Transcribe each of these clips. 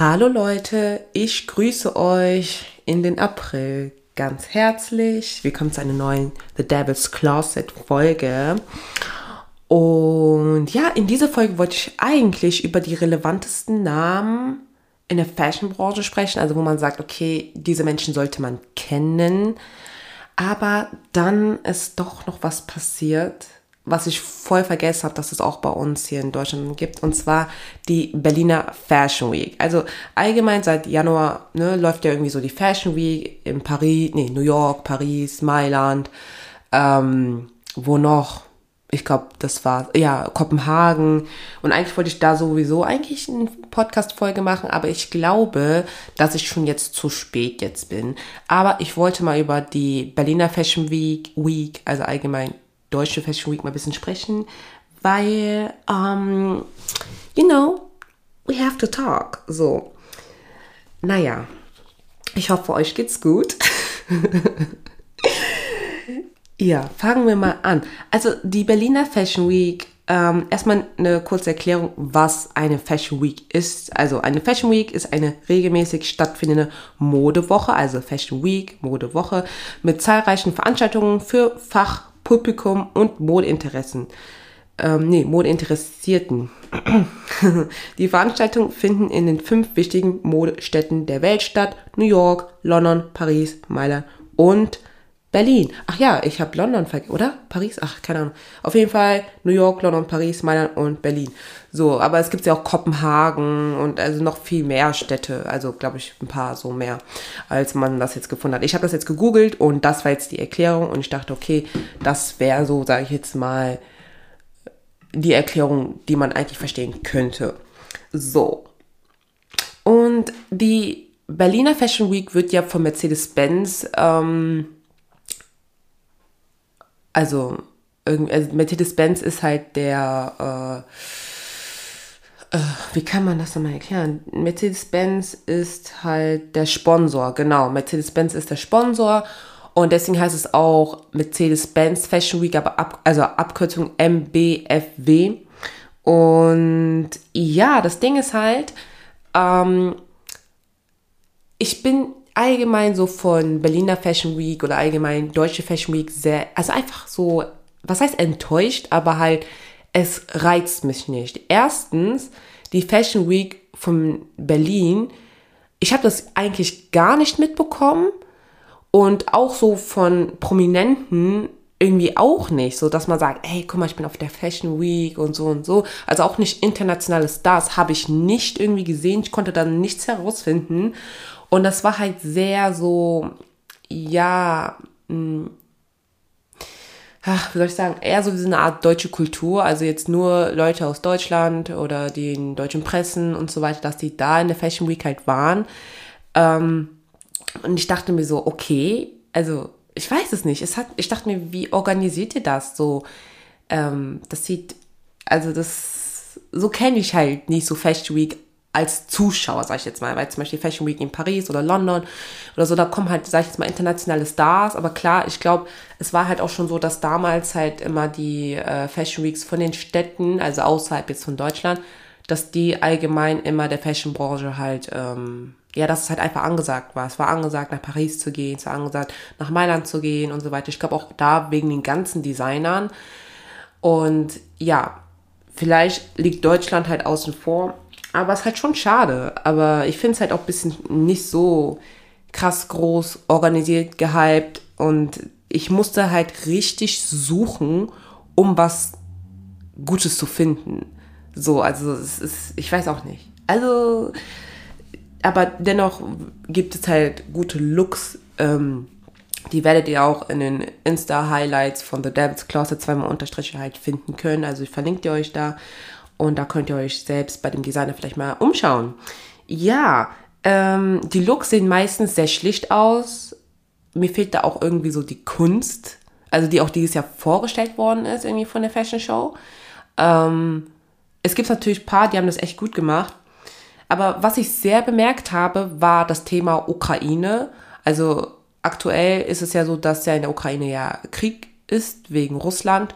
Hallo Leute, ich grüße euch in den April ganz herzlich. Willkommen zu einer neuen The Devil's Closet Folge. Und ja, in dieser Folge wollte ich eigentlich über die relevantesten Namen in der Fashionbranche sprechen, also wo man sagt, okay, diese Menschen sollte man kennen. Aber dann ist doch noch was passiert, was ich voll vergessen habe, dass es auch bei uns hier in Deutschland gibt, und zwar die Berliner Fashion Week. Also allgemein seit Januar ne, läuft ja irgendwie so die Fashion Week in Paris, nee, New York, Paris, Mailand, ähm, wo noch? Ich glaube, das war, ja, Kopenhagen. Und eigentlich wollte ich da sowieso eigentlich eine Podcast-Folge machen, aber ich glaube, dass ich schon jetzt zu spät jetzt bin. Aber ich wollte mal über die Berliner Fashion Week, Week also allgemein deutsche Fashion Week mal ein bisschen sprechen, weil, um, you know, we have to talk. So, naja, ich hoffe, euch geht's gut. ja, fangen wir mal an. Also die Berliner Fashion Week, ähm, erstmal eine kurze Erklärung, was eine Fashion Week ist. Also eine Fashion Week ist eine regelmäßig stattfindende Modewoche, also Fashion Week, Modewoche, mit zahlreichen Veranstaltungen für Fach- Publikum und Modeinteressen. Ähm, nee, Modeinteressierten. Die Veranstaltungen finden in den fünf wichtigen Modestädten der Welt statt. New York, London, Paris, Mailand und Berlin. Ach ja, ich habe London vergessen, oder? Paris? Ach, keine Ahnung. Auf jeden Fall New York, London, Paris, Mailand und Berlin. So, aber es gibt ja auch Kopenhagen und also noch viel mehr Städte. Also, glaube ich, ein paar so mehr, als man das jetzt gefunden hat. Ich habe das jetzt gegoogelt und das war jetzt die Erklärung und ich dachte, okay, das wäre so, sage ich jetzt mal, die Erklärung, die man eigentlich verstehen könnte. So. Und die Berliner Fashion Week wird ja von Mercedes-Benz ähm, also, also Mercedes-Benz ist halt der, äh, äh, wie kann man das nochmal erklären? Mercedes-Benz ist halt der Sponsor, genau. Mercedes-Benz ist der Sponsor und deswegen heißt es auch Mercedes-Benz Fashion Week, aber ab, also Abkürzung MBFW. Und ja, das Ding ist halt, ähm, ich bin allgemein so von Berliner Fashion Week oder allgemein Deutsche Fashion Week sehr, also einfach so, was heißt enttäuscht, aber halt, es reizt mich nicht. Erstens, die Fashion Week von Berlin, ich habe das eigentlich gar nicht mitbekommen und auch so von Prominenten irgendwie auch nicht, so dass man sagt, hey, guck mal, ich bin auf der Fashion Week und so und so. Also auch nicht internationale Stars habe ich nicht irgendwie gesehen. Ich konnte da nichts herausfinden. Und das war halt sehr so, ja, mh, hm, ach, wie soll ich sagen, eher so wie so eine Art deutsche Kultur, also jetzt nur Leute aus Deutschland oder den deutschen Pressen und so weiter, dass die da in der Fashion Week halt waren. Ähm, und ich dachte mir so, okay, also ich weiß es nicht. Es hat, ich dachte mir, wie organisiert ihr das so? Ähm, das sieht, also das, so kenne ich halt nicht so Fashion Week als Zuschauer, sag ich jetzt mal, weil zum Beispiel Fashion Week in Paris oder London oder so, da kommen halt, sag ich jetzt mal, internationale Stars, aber klar, ich glaube, es war halt auch schon so, dass damals halt immer die äh, Fashion Weeks von den Städten, also außerhalb jetzt von Deutschland, dass die allgemein immer der Fashionbranche halt, ähm, ja, dass es halt einfach angesagt war. Es war angesagt, nach Paris zu gehen, es war angesagt, nach Mailand zu gehen und so weiter. Ich glaube auch da wegen den ganzen Designern. Und ja, vielleicht liegt Deutschland halt außen vor aber es ist halt schon schade. Aber ich finde es halt auch ein bisschen nicht so krass groß organisiert, gehypt. Und ich musste halt richtig suchen, um was Gutes zu finden. So, also es ist, ich weiß auch nicht. Also, aber dennoch gibt es halt gute Looks. Ähm, die werdet ihr auch in den Insta-Highlights von The Devil's Closet zweimal Unterstriche halt finden können. Also ich verlinke dir euch da. Und da könnt ihr euch selbst bei dem Designer vielleicht mal umschauen. Ja, ähm, die Looks sehen meistens sehr schlicht aus. Mir fehlt da auch irgendwie so die Kunst, also die auch dieses Jahr vorgestellt worden ist, irgendwie von der Fashion Show. Ähm, es gibt natürlich ein paar, die haben das echt gut gemacht. Aber was ich sehr bemerkt habe, war das Thema Ukraine. Also aktuell ist es ja so, dass ja in der Ukraine ja Krieg ist wegen Russland.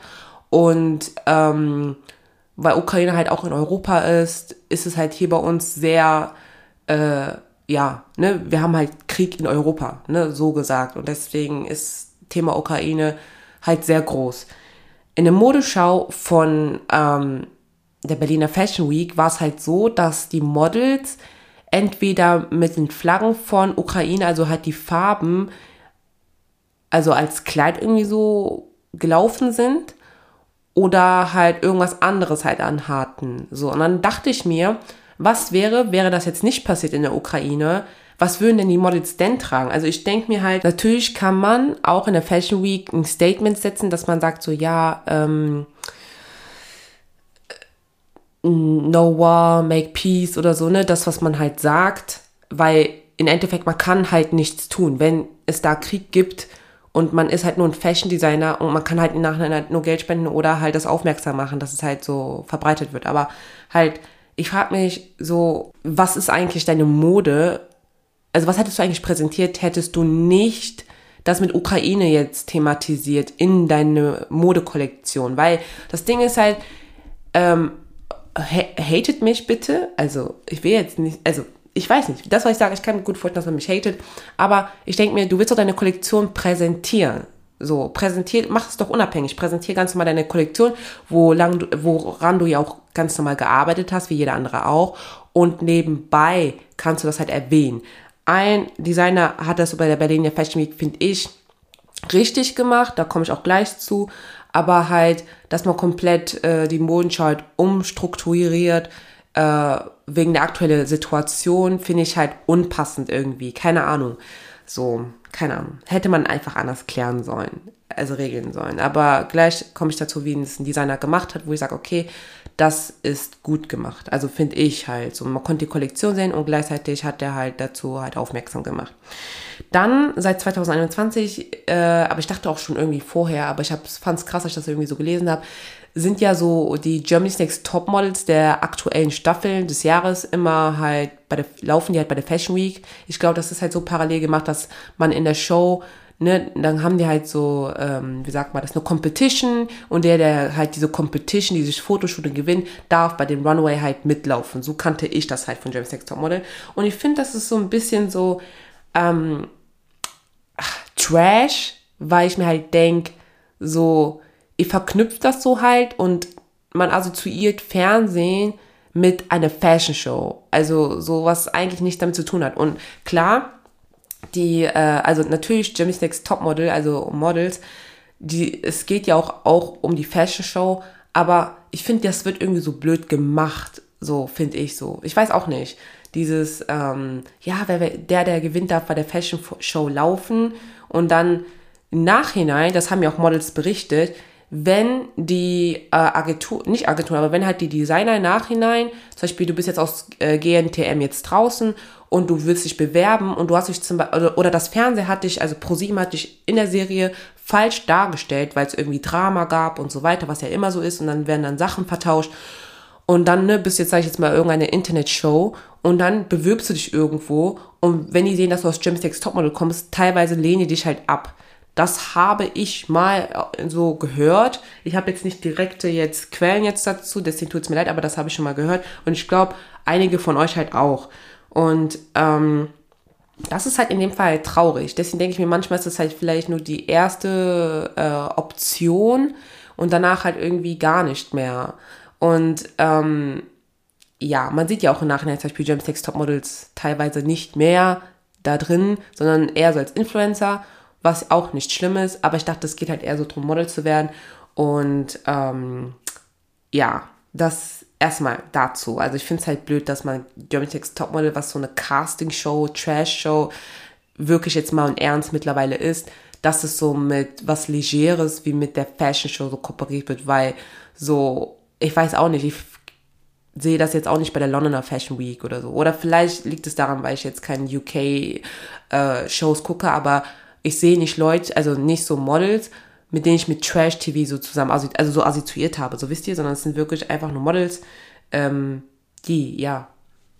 Und ähm, weil Ukraine halt auch in Europa ist, ist es halt hier bei uns sehr äh, ja, ne, wir haben halt Krieg in Europa, ne, so gesagt. Und deswegen ist Thema Ukraine halt sehr groß. In der Modeschau von ähm, der Berliner Fashion Week war es halt so, dass die Models entweder mit den Flaggen von Ukraine, also halt die Farben, also als Kleid irgendwie so gelaufen sind oder halt irgendwas anderes halt anhatten. So, und dann dachte ich mir, was wäre, wäre das jetzt nicht passiert in der Ukraine, was würden denn die Models denn tragen? Also ich denke mir halt, natürlich kann man auch in der Fashion Week ein Statement setzen, dass man sagt so, ja, ähm, No War, Make Peace oder so, ne, das, was man halt sagt, weil im Endeffekt, man kann halt nichts tun. Wenn es da Krieg gibt und man ist halt nur ein Fashion Designer und man kann halt im Nachhinein halt nur Geld spenden oder halt das aufmerksam machen, dass es halt so verbreitet wird. Aber halt, ich frage mich so, was ist eigentlich deine Mode? Also was hättest du eigentlich präsentiert, hättest du nicht das mit Ukraine jetzt thematisiert in deine Modekollektion? Weil das Ding ist halt, ähm, hatet mich bitte. Also, ich will jetzt nicht, also, ich weiß nicht, das, was ich sage, ich kann mir gut vorstellen, dass man mich hatet, aber ich denke mir, du willst doch deine Kollektion präsentieren. So, präsentier, mach es doch unabhängig, präsentier ganz normal deine Kollektion, wo lang, woran du ja auch ganz normal gearbeitet hast, wie jeder andere auch. Und nebenbei kannst du das halt erwähnen. Ein Designer hat das so bei der Berliner Fashion Week, finde ich, richtig gemacht, da komme ich auch gleich zu aber halt, dass man komplett äh, die Modenschau halt umstrukturiert, äh, wegen der aktuellen Situation, finde ich halt unpassend irgendwie. Keine Ahnung. So, keine Ahnung. Hätte man einfach anders klären sollen, also regeln sollen. Aber gleich komme ich dazu, wie es ein Designer gemacht hat, wo ich sage, okay, das ist gut gemacht. Also finde ich halt so. Man konnte die Kollektion sehen und gleichzeitig hat er halt dazu halt aufmerksam gemacht. Dann seit 2021, äh, aber ich dachte auch schon irgendwie vorher, aber ich fand es krass, dass ich das irgendwie so gelesen habe, sind ja so die Germany's Next Top Models der aktuellen Staffeln des Jahres immer halt bei der, laufen die halt bei der Fashion Week. Ich glaube, das ist halt so parallel gemacht, dass man in der Show ne, dann haben die halt so, ähm, wie sagt man das, eine Competition und der, der halt diese Competition, dieses Fotoshooting gewinnt, darf bei dem Runway halt mitlaufen. So kannte ich das halt von James Next Top Model. Und ich finde, das ist so ein bisschen so ähm, ach, Trash, weil ich mir halt denke, so, ihr verknüpft das so halt und man assoziiert Fernsehen mit einer Fashion Show. Also so was eigentlich nichts damit zu tun hat. Und klar, die, äh, also natürlich Jimmy's Next Topmodel, also Models, die, es geht ja auch, auch um die Fashion Show, aber ich finde, das wird irgendwie so blöd gemacht, so finde ich so. Ich weiß auch nicht. Dieses, ähm, ja, wer, der, der gewinnt, darf bei der Fashion Show laufen und dann im Nachhinein, das haben ja auch Models berichtet, wenn die äh, Agentur, nicht Agentur, aber wenn halt die Designer im Nachhinein, zum Beispiel du bist jetzt aus äh, GNTM jetzt draußen und du willst dich bewerben und du hast dich zum Beispiel, oder, oder das Fernseher hat dich, also ProSieben hat dich in der Serie falsch dargestellt, weil es irgendwie Drama gab und so weiter, was ja immer so ist und dann werden dann Sachen vertauscht und dann ne, bist jetzt, sag ich jetzt mal, irgendeine Internetshow und dann bewirbst du dich irgendwo und wenn die sehen, dass du aus James Topmodel kommst, teilweise lehnen die dich halt ab. Das habe ich mal äh, so gehört. Ich habe jetzt nicht direkte jetzt Quellen jetzt dazu, deswegen tut es mir leid, aber das habe ich schon mal gehört. Und ich glaube, einige von euch halt auch. Und ähm, das ist halt in dem Fall traurig. Deswegen denke ich mir, manchmal ist das halt vielleicht nur die erste äh, Option und danach halt irgendwie gar nicht mehr. Und ähm, ja, man sieht ja auch im Nachhinein zum Beispiel Text Topmodels teilweise nicht mehr da drin, sondern eher so als Influencer was auch nicht schlimm ist, aber ich dachte, es geht halt eher so darum, Model zu werden. Und ähm, ja, das erstmal dazu. Also ich finde es halt blöd, dass man Germany's Next Topmodel, was so eine Casting-Show, Trash-Show, wirklich jetzt mal und ernst mittlerweile ist, dass es so mit was Legeres wie mit der Fashion-Show so kooperiert wird, weil so, ich weiß auch nicht, ich sehe das jetzt auch nicht bei der Londoner Fashion Week oder so. Oder vielleicht liegt es daran, weil ich jetzt keine UK-Shows äh, gucke, aber ich sehe nicht Leute, also nicht so Models, mit denen ich mit Trash-TV so zusammen, also so assoziiert habe, so wisst ihr, sondern es sind wirklich einfach nur Models, ähm, die, ja,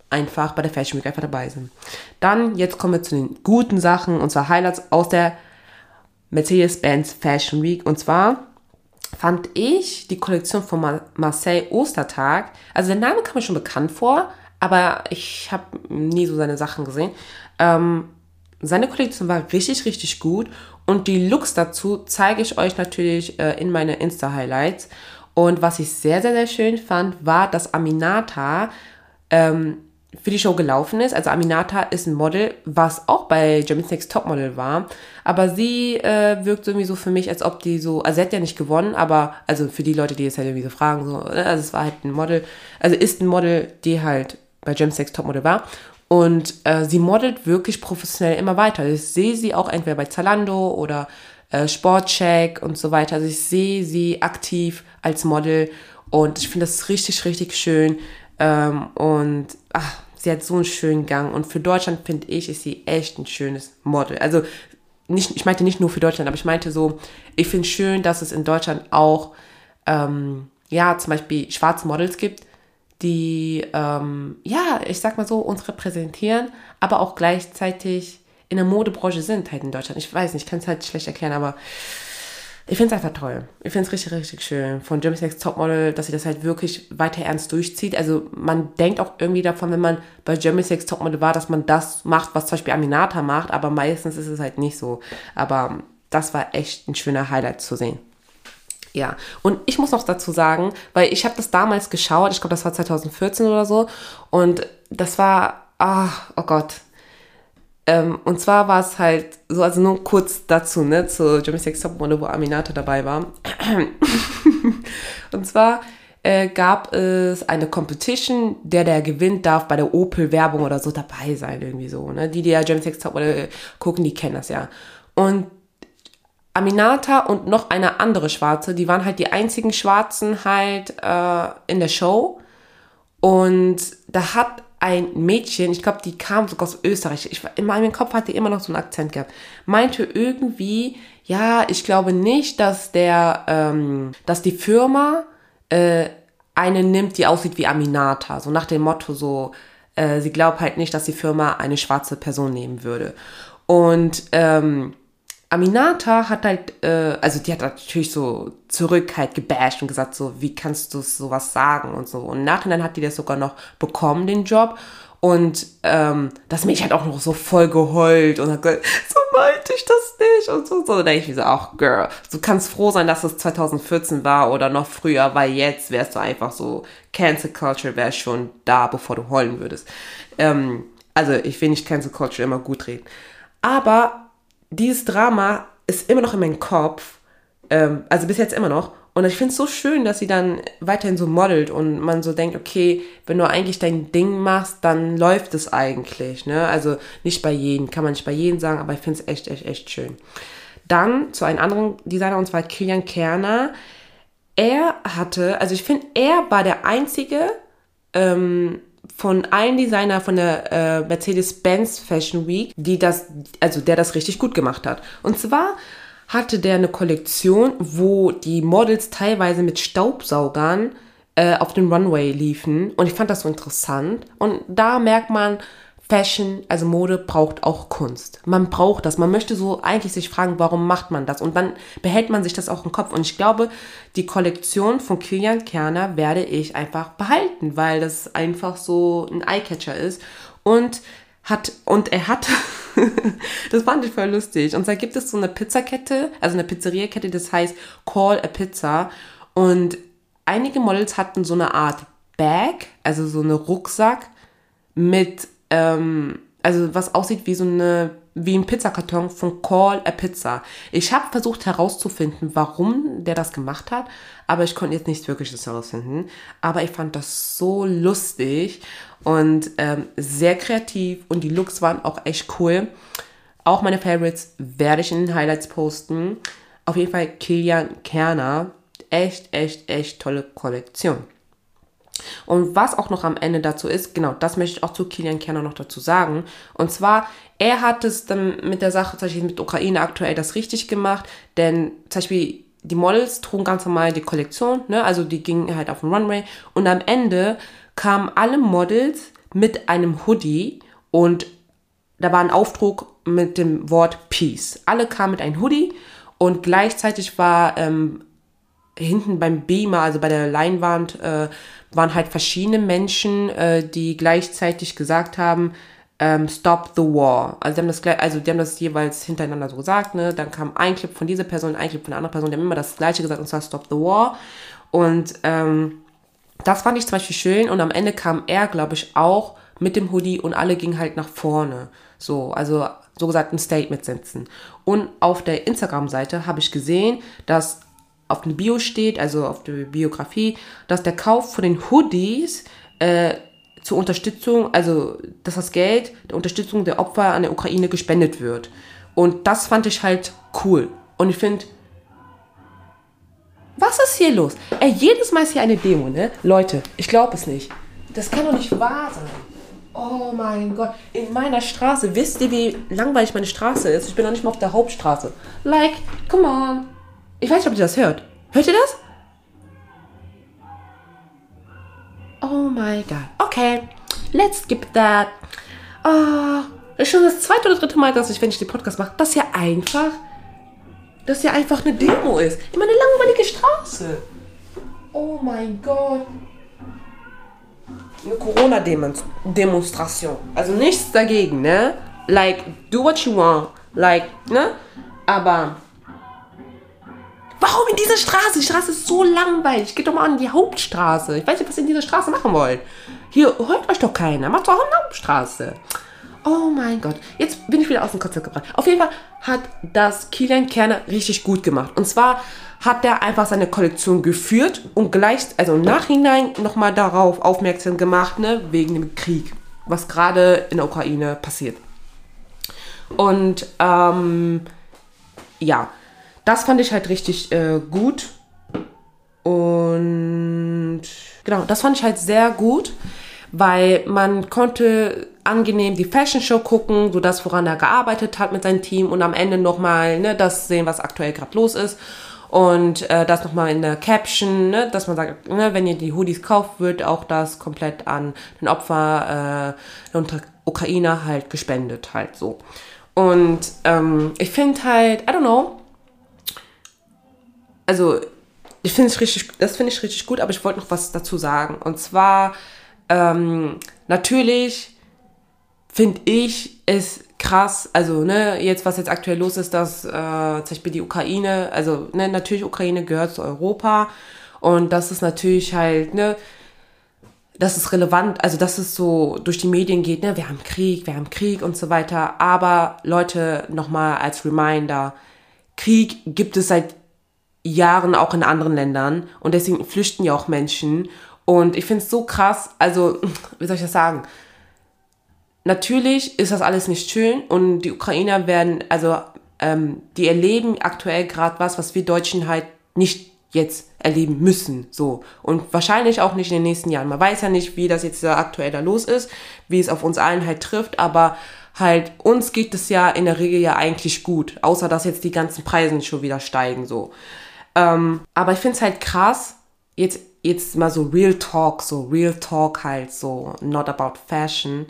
einfach bei der Fashion Week einfach dabei sind. Dann, jetzt kommen wir zu den guten Sachen, und zwar Highlights aus der Mercedes-Benz Fashion Week. Und zwar fand ich die Kollektion von Marseille Ostertag, also der Name kam mir schon bekannt vor, aber ich habe nie so seine Sachen gesehen. Ähm, seine Kollektion war richtig, richtig gut und die Looks dazu zeige ich euch natürlich äh, in meine Insta-Highlights. Und was ich sehr, sehr, sehr schön fand, war, dass Aminata ähm, für die Show gelaufen ist. Also Aminata ist ein Model, was auch bei Germany's Next Topmodel war. Aber sie äh, wirkt irgendwie so für mich, als ob die so, also sie hat ja nicht gewonnen, aber also für die Leute, die jetzt halt irgendwie so fragen, so, ne, also es war halt ein Model, also ist ein Model, die halt bei Germany's Next Topmodel war. Und äh, sie modelt wirklich professionell immer weiter. Ich sehe sie auch entweder bei Zalando oder äh, Sportcheck und so weiter. Also ich sehe sie aktiv als Model und ich finde das richtig, richtig schön. Ähm, und ach, sie hat so einen schönen Gang. Und für Deutschland finde ich, ist sie echt ein schönes Model. Also nicht, ich meinte nicht nur für Deutschland, aber ich meinte so, ich finde es schön, dass es in Deutschland auch, ähm, ja, zum Beispiel schwarze Models gibt, die, ähm, ja, ich sag mal so, uns repräsentieren, aber auch gleichzeitig in der Modebranche sind halt in Deutschland. Ich weiß nicht, ich kann es halt schlecht erklären, aber ich finde es einfach toll. Ich finde es richtig, richtig schön. Von Germany's Next Topmodel, dass sie das halt wirklich weiter ernst durchzieht. Also man denkt auch irgendwie davon, wenn man bei Germany's Next Topmodel war, dass man das macht, was zum Beispiel Aminata macht, aber meistens ist es halt nicht so. Aber das war echt ein schöner Highlight zu sehen. Ja, und ich muss noch dazu sagen, weil ich habe das damals geschaut, ich glaube, das war 2014 oder so, und das war, ach, oh Gott, ähm, und zwar war es halt so, also nur kurz dazu, ne, zu Jeremy Sex Topmodel, wo Aminata dabei war. und zwar äh, gab es eine Competition, der der gewinnt darf bei der Opel Werbung oder so dabei sein irgendwie so, ne? Die die ja Jeremy Sex Topmodel gucken, die kennen das ja. Und Aminata und noch eine andere Schwarze, die waren halt die einzigen Schwarzen halt äh, in der Show. Und da hat ein Mädchen, ich glaube, die kam sogar aus Österreich, ich, in meinem Kopf hat die immer noch so einen Akzent gehabt, meinte irgendwie, ja, ich glaube nicht, dass der, ähm, dass die Firma äh, eine nimmt, die aussieht wie Aminata, so nach dem Motto so, äh, sie glaubt halt nicht, dass die Firma eine schwarze Person nehmen würde. Und ähm, Aminata hat halt, äh, also die hat natürlich so zurück halt gebasht und gesagt, so, wie kannst du sowas sagen und so. Und im Nachhinein hat die das sogar noch bekommen, den Job. Und ähm, das Mädchen hat auch noch so voll geheult und hat gesagt, so meinte ich das nicht und so. So da denke ich mir so, ach Girl, du kannst froh sein, dass es 2014 war oder noch früher, weil jetzt wärst du einfach so, Cancel Culture wäre schon da, bevor du heulen würdest. Ähm, also ich will nicht Cancel Culture immer gut reden. Aber dieses Drama ist immer noch in meinem Kopf, ähm, also bis jetzt immer noch. Und ich finde es so schön, dass sie dann weiterhin so modelt und man so denkt, okay, wenn du eigentlich dein Ding machst, dann läuft es eigentlich. Ne? Also nicht bei jedem, kann man nicht bei jedem sagen, aber ich finde es echt, echt, echt schön. Dann zu einem anderen Designer und zwar Kilian Kerner. Er hatte, also ich finde, er war der einzige, ähm, von allen Designer von der äh, Mercedes-Benz Fashion Week, die das, also der das richtig gut gemacht hat. Und zwar hatte der eine Kollektion, wo die Models teilweise mit Staubsaugern äh, auf dem Runway liefen. Und ich fand das so interessant. Und da merkt man, Fashion, also Mode, braucht auch Kunst. Man braucht das. Man möchte so eigentlich sich fragen, warum macht man das? Und dann behält man sich das auch im Kopf. Und ich glaube, die Kollektion von Kilian Kerner werde ich einfach behalten, weil das einfach so ein Eyecatcher ist. Und hat, und er hat, das fand ich voll lustig. Und zwar gibt es so eine Pizzakette, also eine Pizzeriakette, das heißt Call a Pizza. Und einige Models hatten so eine Art Bag, also so eine Rucksack mit ähm, also was aussieht wie so eine, wie ein Pizzakarton von Call a Pizza. Ich habe versucht herauszufinden, warum der das gemacht hat, aber ich konnte jetzt nicht wirklich das herausfinden. Aber ich fand das so lustig und ähm, sehr kreativ und die Looks waren auch echt cool. Auch meine Favorites werde ich in den Highlights posten. Auf jeden Fall Kilian Kerner. Echt, echt, echt tolle Kollektion. Und was auch noch am Ende dazu ist, genau, das möchte ich auch zu Kilian Kerner noch dazu sagen. Und zwar, er hat es dann mit der Sache, zum Beispiel mit Ukraine aktuell das richtig gemacht, denn zum Beispiel die Models trugen ganz normal die Kollektion, ne? also die gingen halt auf den Runway und am Ende kamen alle Models mit einem Hoodie und da war ein Aufdruck mit dem Wort Peace. Alle kamen mit einem Hoodie und gleichzeitig war ähm, hinten beim Beamer, also bei der Leinwand, äh, waren halt verschiedene Menschen, äh, die gleichzeitig gesagt haben, ähm, Stop the War. Also die, haben das, also die haben das jeweils hintereinander so gesagt, ne? Dann kam ein Clip von dieser Person, ein Clip von der anderen Person, die haben immer das gleiche gesagt, und zwar Stop the War. Und ähm, das fand ich zum Beispiel schön. Und am Ende kam er, glaube ich, auch mit dem Hoodie und alle gingen halt nach vorne. So, also so gesagt ein Statement setzen. Und auf der Instagram-Seite habe ich gesehen, dass auf dem Bio steht, also auf der Biografie, dass der Kauf von den Hoodies äh, zur Unterstützung, also dass das Geld der Unterstützung der Opfer an der Ukraine gespendet wird. Und das fand ich halt cool. Und ich finde, was ist hier los? Ey, jedes Mal ist hier eine Demo, ne? Leute, ich glaube es nicht. Das kann doch nicht wahr sein. Oh mein Gott. In meiner Straße, wisst ihr, wie langweilig meine Straße ist? Ich bin noch nicht mal auf der Hauptstraße. Like, come on. Ich weiß nicht, ob ihr das hört. Hört ihr das? Oh my god. Okay, let's skip that. Oh, ist schon das zweite oder dritte Mal, dass ich, wenn ich den Podcast mache, das hier einfach, das hier einfach eine Demo ist. Immer eine langweilige Straße. Oh mein Gott. Eine Corona-Demonstration. Also nichts dagegen, ne? Like, do what you want. Like, ne? Aber Warum in dieser Straße? Die Straße ist so langweilig. Geht doch mal an die Hauptstraße. Ich weiß nicht, was ihr in dieser Straße machen wollt. Hier hört euch doch keiner. Macht doch eine Hauptstraße. Oh mein Gott. Jetzt bin ich wieder aus dem Konzept gebracht. Auf jeden Fall hat das Kilian Kerner richtig gut gemacht. Und zwar hat er einfach seine Kollektion geführt und gleich, also im Nachhinein nochmal darauf aufmerksam gemacht, ne, wegen dem Krieg, was gerade in der Ukraine passiert. Und ähm, ja, das fand ich halt richtig äh, gut. Und genau, das fand ich halt sehr gut, weil man konnte angenehm die Fashion Show gucken, so das, woran er gearbeitet hat mit seinem Team und am Ende nochmal ne, das sehen, was aktuell gerade los ist. Und äh, das nochmal in der Caption, ne, dass man sagt, ne, wenn ihr die Hoodies kauft, wird auch das komplett an den Opfer äh, der Ukraine halt gespendet, halt so. Und ähm, ich finde halt, I don't know, also ich finde es richtig, das finde ich richtig gut, aber ich wollte noch was dazu sagen. Und zwar, ähm, natürlich finde ich es krass, also ne, jetzt was jetzt aktuell los ist, dass äh, zum Beispiel die Ukraine, also ne, natürlich Ukraine gehört zu Europa und das ist natürlich halt, ne, das ist relevant, also dass es so durch die Medien geht, ne, wir haben Krieg, wir haben Krieg und so weiter, aber Leute, nochmal als Reminder, Krieg gibt es seit Jahren auch in anderen Ländern und deswegen flüchten ja auch Menschen. Und ich finde es so krass, also, wie soll ich das sagen? Natürlich ist das alles nicht schön und die Ukrainer werden, also, ähm, die erleben aktuell gerade was, was wir Deutschen halt nicht jetzt erleben müssen, so. Und wahrscheinlich auch nicht in den nächsten Jahren. Man weiß ja nicht, wie das jetzt aktuell da los ist, wie es auf uns allen halt trifft, aber halt, uns geht es ja in der Regel ja eigentlich gut, außer dass jetzt die ganzen Preise schon wieder steigen, so. Ähm, aber ich finde es halt krass, jetzt, jetzt mal so Real Talk, so Real Talk halt, so not about fashion,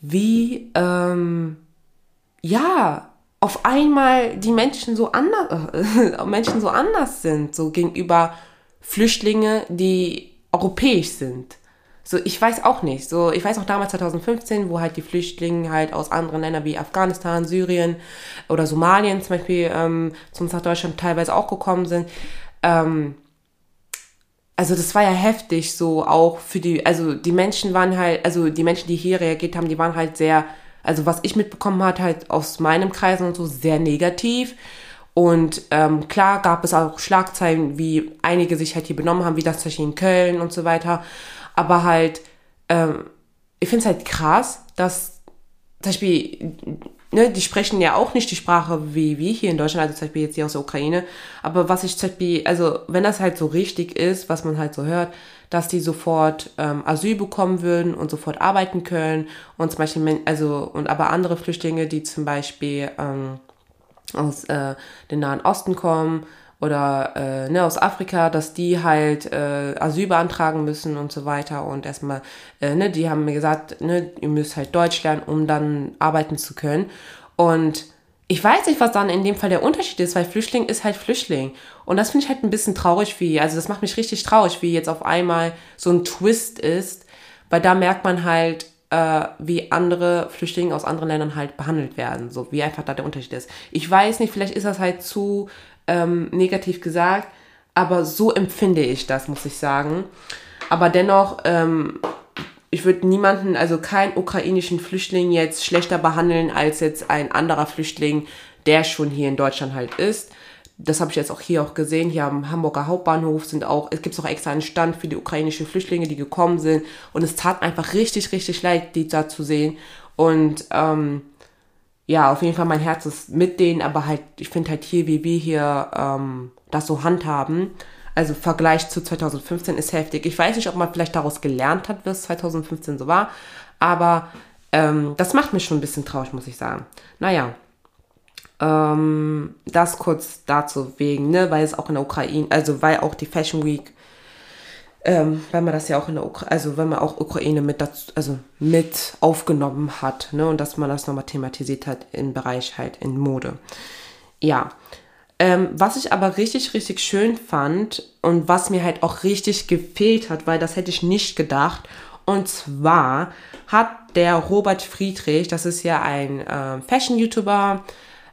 wie, ähm, ja, auf einmal die Menschen so anders, äh, Menschen so anders sind, so gegenüber Flüchtlinge, die europäisch sind. So, ich weiß auch nicht. So, ich weiß auch damals 2015, wo halt die Flüchtlinge halt aus anderen Ländern wie Afghanistan, Syrien oder Somalien zum Beispiel ähm, zu uns nach Deutschland teilweise auch gekommen sind. Ähm, also das war ja heftig so auch für die, also die Menschen waren halt, also die Menschen, die hier reagiert haben, die waren halt sehr, also was ich mitbekommen hat, halt aus meinem Kreis und so sehr negativ. Und ähm, klar gab es auch Schlagzeilen, wie einige sich halt hier benommen haben, wie das zum Beispiel in Köln und so weiter. Aber halt, ähm, ich finde es halt krass, dass zum Beispiel, ne, die sprechen ja auch nicht die Sprache wie wir hier in Deutschland, also zum Beispiel jetzt hier aus der Ukraine. Aber was ich zum Beispiel, also wenn das halt so richtig ist, was man halt so hört, dass die sofort ähm, Asyl bekommen würden und sofort arbeiten können und zum Beispiel, also, und aber andere Flüchtlinge, die zum Beispiel ähm, aus äh, dem Nahen Osten kommen oder äh, ne, aus Afrika, dass die halt äh, Asyl beantragen müssen und so weiter und erstmal, äh, ne, die haben mir gesagt, ne, ihr müsst halt Deutsch lernen, um dann arbeiten zu können. Und ich weiß nicht, was dann in dem Fall der Unterschied ist, weil Flüchtling ist halt Flüchtling. Und das finde ich halt ein bisschen traurig, wie, also das macht mich richtig traurig, wie jetzt auf einmal so ein Twist ist, weil da merkt man halt, äh, wie andere Flüchtlinge aus anderen Ländern halt behandelt werden, so wie einfach da der Unterschied ist. Ich weiß nicht, vielleicht ist das halt zu ähm, negativ gesagt, aber so empfinde ich das, muss ich sagen. Aber dennoch, ähm, ich würde niemanden, also keinen ukrainischen Flüchtling jetzt schlechter behandeln als jetzt ein anderer Flüchtling, der schon hier in Deutschland halt ist. Das habe ich jetzt auch hier auch gesehen. Hier am Hamburger Hauptbahnhof sind auch, es gibt auch extra einen Stand für die ukrainischen Flüchtlinge, die gekommen sind. Und es tat einfach richtig, richtig leid, die da zu sehen. Und ähm, ja, auf jeden Fall mein Herz ist mit denen, aber halt, ich finde halt hier, wie wir hier ähm, das so handhaben, also Vergleich zu 2015 ist heftig. Ich weiß nicht, ob man vielleicht daraus gelernt hat, es 2015 so war, aber ähm, das macht mich schon ein bisschen traurig, muss ich sagen. Naja, ähm, das kurz dazu wegen, ne, weil es auch in der Ukraine, also weil auch die Fashion Week, ähm, weil man das ja auch in der Ukraine, also wenn man auch Ukraine mit dazu, also mit aufgenommen hat, ne, und dass man das nochmal thematisiert hat im Bereich halt in Mode. Ja, ähm, was ich aber richtig, richtig schön fand und was mir halt auch richtig gefehlt hat, weil das hätte ich nicht gedacht. Und zwar hat der Robert Friedrich, das ist ja ein äh, Fashion-YouTuber,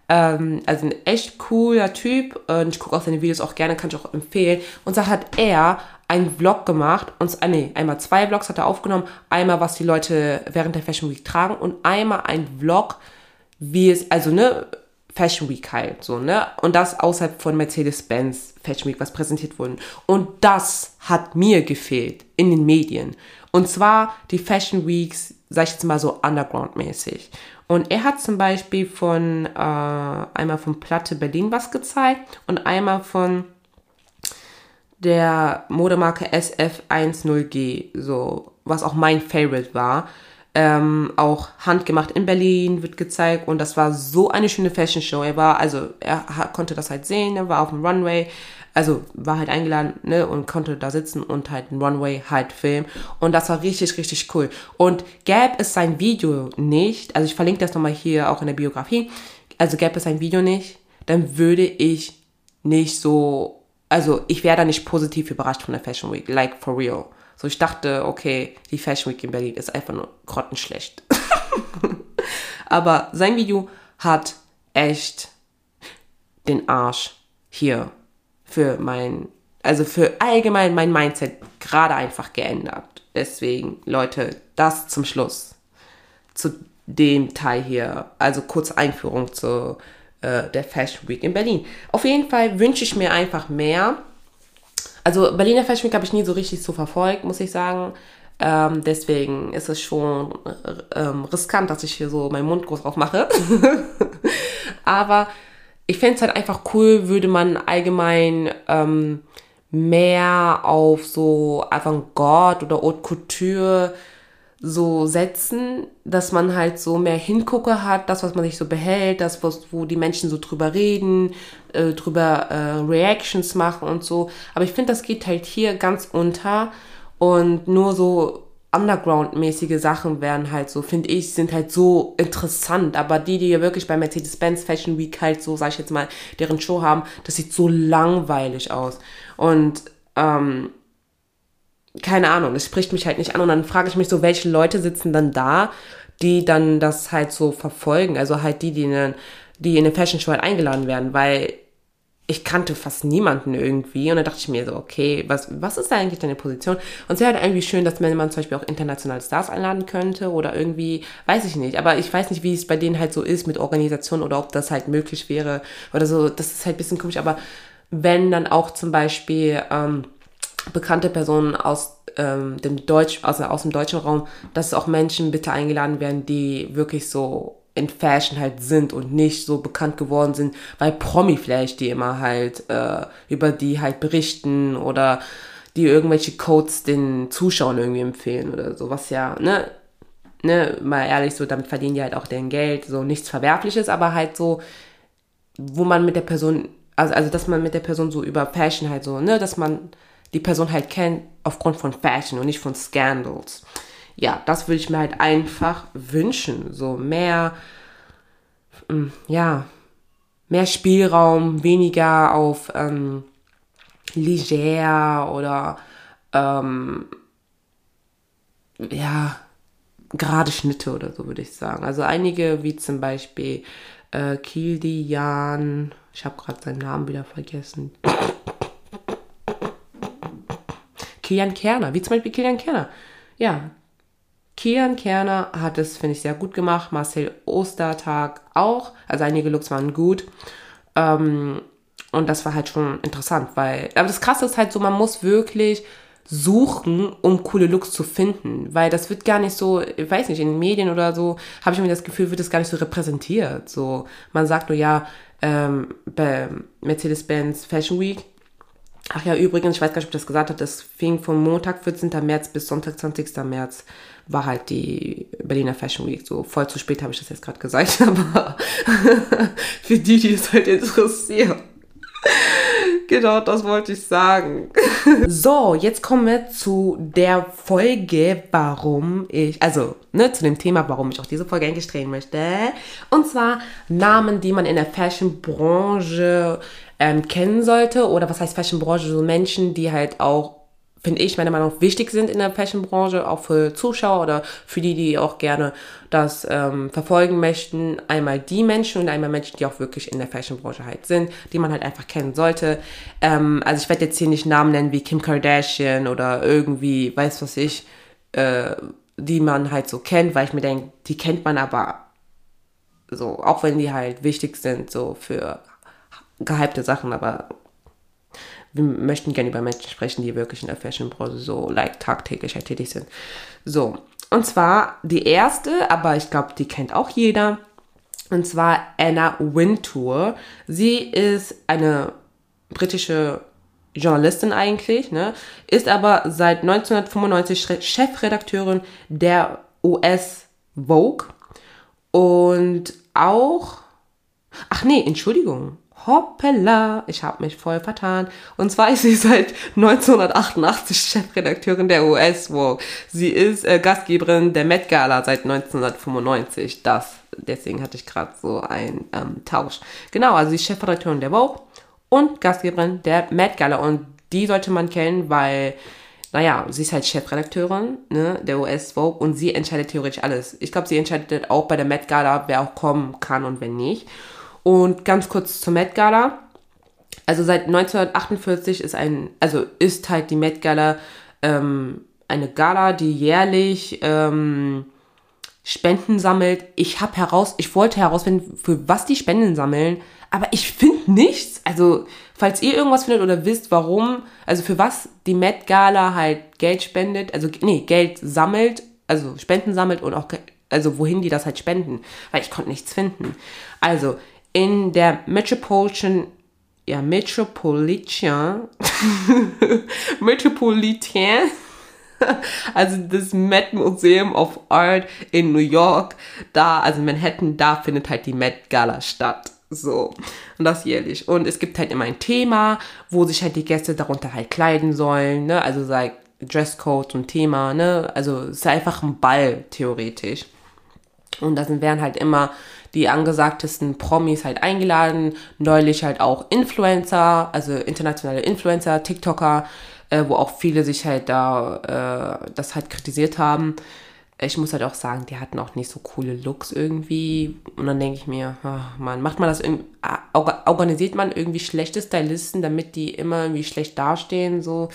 ähm, also ein echt cooler Typ. Und ich gucke auch seine Videos auch gerne, kann ich auch empfehlen. Und so hat er einen Vlog gemacht. Und ah, nee, einmal zwei Vlogs hat er aufgenommen. Einmal, was die Leute während der Fashion Week tragen und einmal ein Vlog, wie es, also ne, Fashion Week halt, so, ne? Und das außerhalb von Mercedes-Benz Fashion Week, was präsentiert wurde. Und das hat mir gefehlt in den Medien. Und zwar die Fashion Weeks, sag ich jetzt mal so underground-mäßig. Und er hat zum Beispiel von, äh, einmal von Platte Berlin was gezeigt und einmal von der Modemarke SF10G, so, was auch mein Favorite war. Ähm, auch handgemacht in Berlin wird gezeigt und das war so eine schöne Fashion Show. Er war, also er konnte das halt sehen, er war auf dem Runway, also war halt eingeladen ne, und konnte da sitzen und halt ein Runway halt filmen und das war richtig, richtig cool. Und gäbe es sein Video nicht, also ich verlinke das nochmal hier auch in der Biografie, also gäbe es sein Video nicht, dann würde ich nicht so, also ich wäre da nicht positiv überrascht von der Fashion Week, like for real. So, ich dachte, okay, die Fashion Week in Berlin ist einfach nur grottenschlecht. Aber sein Video hat echt den Arsch hier für mein, also für allgemein mein Mindset gerade einfach geändert. Deswegen, Leute, das zum Schluss. Zu dem Teil hier. Also kurze Einführung zu äh, der Fashion Week in Berlin. Auf jeden Fall wünsche ich mir einfach mehr also Berliner Fashion Week habe ich nie so richtig so verfolgt, muss ich sagen. Ähm, deswegen ist es schon ähm, riskant, dass ich hier so meinen Mund groß aufmache. Aber ich fände es halt einfach cool, würde man allgemein ähm, mehr auf so Avantgarde oder Haute Couture so setzen, dass man halt so mehr Hingucke hat, das, was man sich so behält, das, was, wo die Menschen so drüber reden, äh, drüber äh, Reactions machen und so. Aber ich finde, das geht halt hier ganz unter und nur so Underground-mäßige Sachen werden halt so, finde ich, sind halt so interessant. Aber die, die ja wirklich bei Mercedes-Benz Fashion Week halt so, sag ich jetzt mal, deren Show haben, das sieht so langweilig aus. Und ähm, keine Ahnung, es spricht mich halt nicht an und dann frage ich mich so, welche Leute sitzen dann da, die dann das halt so verfolgen, also halt die, die in, eine, die in eine Fashion Show halt eingeladen werden, weil ich kannte fast niemanden irgendwie und dann dachte ich mir so, okay, was, was ist da eigentlich deine Position? Und es wäre halt irgendwie schön, dass man zum Beispiel auch internationale Stars einladen könnte oder irgendwie, weiß ich nicht, aber ich weiß nicht, wie es bei denen halt so ist mit Organisation oder ob das halt möglich wäre oder so, das ist halt bisschen komisch, aber wenn dann auch zum Beispiel, ähm, bekannte Personen aus ähm, dem Deutsch, also aus dem deutschen Raum, dass auch Menschen bitte eingeladen werden, die wirklich so in Fashion halt sind und nicht so bekannt geworden sind, weil Promi vielleicht die immer halt äh, über die halt berichten oder die irgendwelche Codes den Zuschauern irgendwie empfehlen oder so, was ja, ne, ne, mal ehrlich, so damit verdienen die halt auch deren Geld, so nichts Verwerfliches, aber halt so, wo man mit der Person, also, also dass man mit der Person so über Fashion halt so, ne, dass man die Person halt kennt aufgrund von Fashion und nicht von Scandals. Ja, das würde ich mir halt einfach wünschen. So mehr, mm, ja, mehr Spielraum, weniger auf ähm, leger oder ähm, ja, gerade Schnitte oder so, würde ich sagen. Also einige, wie zum Beispiel äh, Kildian, ich habe gerade seinen Namen wieder vergessen. Kilian Kerner, wie zum Beispiel Kilian Kerner. Ja, Kian Kerner hat es, finde ich, sehr gut gemacht. Marcel Ostertag auch. Also einige Looks waren gut. Ähm, und das war halt schon interessant, weil. Aber das Krasse ist halt so, man muss wirklich suchen, um coole Looks zu finden. Weil das wird gar nicht so, ich weiß nicht, in den Medien oder so, habe ich mir das Gefühl, wird das gar nicht so repräsentiert. So, man sagt nur, ja, ähm, bei Mercedes-Benz Fashion Week. Ach ja, übrigens, ich weiß gar nicht, ob ich das gesagt habe, das fing von Montag, 14. März bis Sonntag, 20. März war halt die Berliner Fashion Week. So voll zu spät habe ich das jetzt gerade gesagt, aber für die, die es halt interessiert. Genau, das wollte ich sagen. so, jetzt kommen wir zu der Folge, warum ich, also, ne, zu dem Thema, warum ich auch diese Folge eigentlich drehen möchte. Und zwar Namen, die man in der Fashion-Branche ähm, kennen sollte. Oder was heißt Fashion-Branche? So Menschen, die halt auch finde ich, meiner Meinung nach wichtig sind in der Fashion-Branche, auch für Zuschauer oder für die, die auch gerne das ähm, verfolgen möchten. Einmal die Menschen und einmal Menschen, die auch wirklich in der Fashion-Branche halt sind, die man halt einfach kennen sollte. Ähm, also ich werde jetzt hier nicht Namen nennen wie Kim Kardashian oder irgendwie, weiß was ich, äh, die man halt so kennt, weil ich mir denke, die kennt man aber so, auch wenn die halt wichtig sind, so für gehypte Sachen, aber wir möchten gerne über Menschen sprechen, die wirklich in der Fashion-Branche so like tagtäglich halt tätig sind. So, und zwar die erste, aber ich glaube, die kennt auch jeder. Und zwar Anna Wintour. Sie ist eine britische Journalistin eigentlich, ne? ist aber seit 1995 Chefredakteurin der US Vogue und auch, ach nee, Entschuldigung, hoppala, ich habe mich voll vertan. Und zwar ist sie seit 1988 Chefredakteurin der US Vogue. Sie ist äh, Gastgeberin der Met Gala seit 1995. Das, deswegen hatte ich gerade so einen ähm, Tausch. Genau, also sie ist Chefredakteurin der Vogue und Gastgeberin der Met Gala. Und die sollte man kennen, weil naja, sie ist halt Chefredakteurin ne, der US Vogue und sie entscheidet theoretisch alles. Ich glaube, sie entscheidet auch bei der Met Gala, wer auch kommen kann und wer nicht. Und ganz kurz zur Met Gala. Also seit 1948 ist ein, also ist halt die Met Gala ähm, eine Gala, die jährlich ähm, Spenden sammelt. Ich habe heraus, ich wollte herausfinden, für was die Spenden sammeln, aber ich finde nichts. Also, falls ihr irgendwas findet oder wisst, warum, also für was die Met Gala halt Geld spendet, also nee, Geld sammelt, also Spenden sammelt und auch also wohin die das halt spenden, weil ich konnte nichts finden. Also, in der Metropolitan, ja, Metropolitan, Metropolitan, also das Met Museum of Art in New York, da, also Manhattan, da findet halt die Met Gala statt. So. Und das jährlich. Und es gibt halt immer ein Thema, wo sich halt die Gäste darunter halt kleiden sollen, ne? Also sei Dresscode und Thema, ne? Also es ist einfach ein Ball, theoretisch. Und da werden halt immer die angesagtesten Promis halt eingeladen. Neulich halt auch Influencer, also internationale Influencer, TikToker, äh, wo auch viele sich halt da äh, das halt kritisiert haben ich muss halt auch sagen, die hatten auch nicht so coole Looks irgendwie. Und dann denke ich mir, ach man, macht man das irgendwie, organisiert man irgendwie schlechte Stylisten, damit die immer irgendwie schlecht dastehen, so.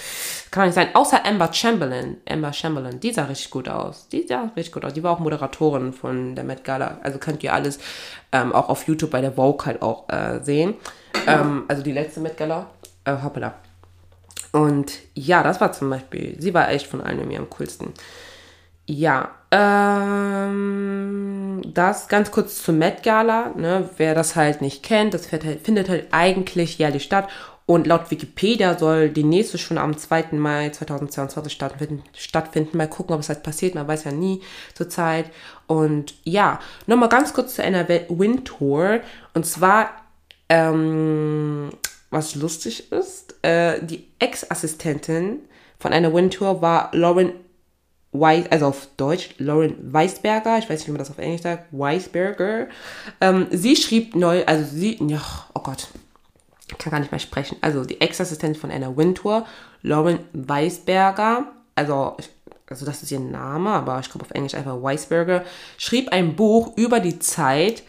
Kann nicht sein. Außer Amber Chamberlain. Amber Chamberlain, die sah richtig gut aus. Die sah richtig gut aus. Die war auch Moderatorin von der Met Gala. Also könnt ihr alles ähm, auch auf YouTube bei der Vogue halt auch äh, sehen. Ähm, also die letzte Met Gala. Äh, hoppala. Und ja, das war zum Beispiel, sie war echt von allen irgendwie am coolsten. Ja, ähm, das ganz kurz zur Met Gala. Ne? Wer das halt nicht kennt, das halt, findet halt eigentlich jährlich statt. Und laut Wikipedia soll die nächste schon am 2. Mai 2022 stattfinden. stattfinden. Mal gucken, ob es halt passiert. Man weiß ja nie zur Zeit. Und ja, nochmal ganz kurz zu einer Windtour. Und zwar, ähm, was lustig ist, äh, die Ex-Assistentin von einer Windtour war Lauren Weiss, also auf Deutsch, Lauren Weisberger, ich weiß nicht, wie man das auf Englisch sagt, Weisberger. Ähm, sie schrieb neu, also sie, oh Gott, ich kann gar nicht mehr sprechen. Also die Ex-Assistentin von Anna Wintour, Lauren Weisberger, also, also das ist ihr Name, aber ich glaube auf Englisch einfach Weisberger, schrieb ein Buch über die Zeit,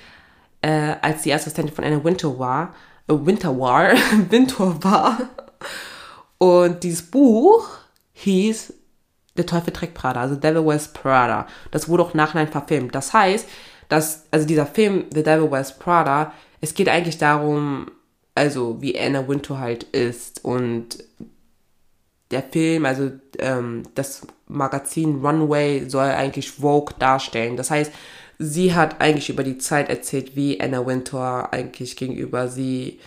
äh, als die Assistentin von Anna Wintour war, äh, Winter war, Wintour war. Und dieses Buch hieß der Teufel trägt Prada, also Devil Wears Prada. Das wurde auch nachher verfilmt. Das heißt, dass, also dieser Film, The Devil Wears Prada, es geht eigentlich darum, also wie Anna Wintour halt ist und der Film, also ähm, das Magazin Runway soll eigentlich Vogue darstellen. Das heißt, sie hat eigentlich über die Zeit erzählt, wie Anna Wintour eigentlich gegenüber sie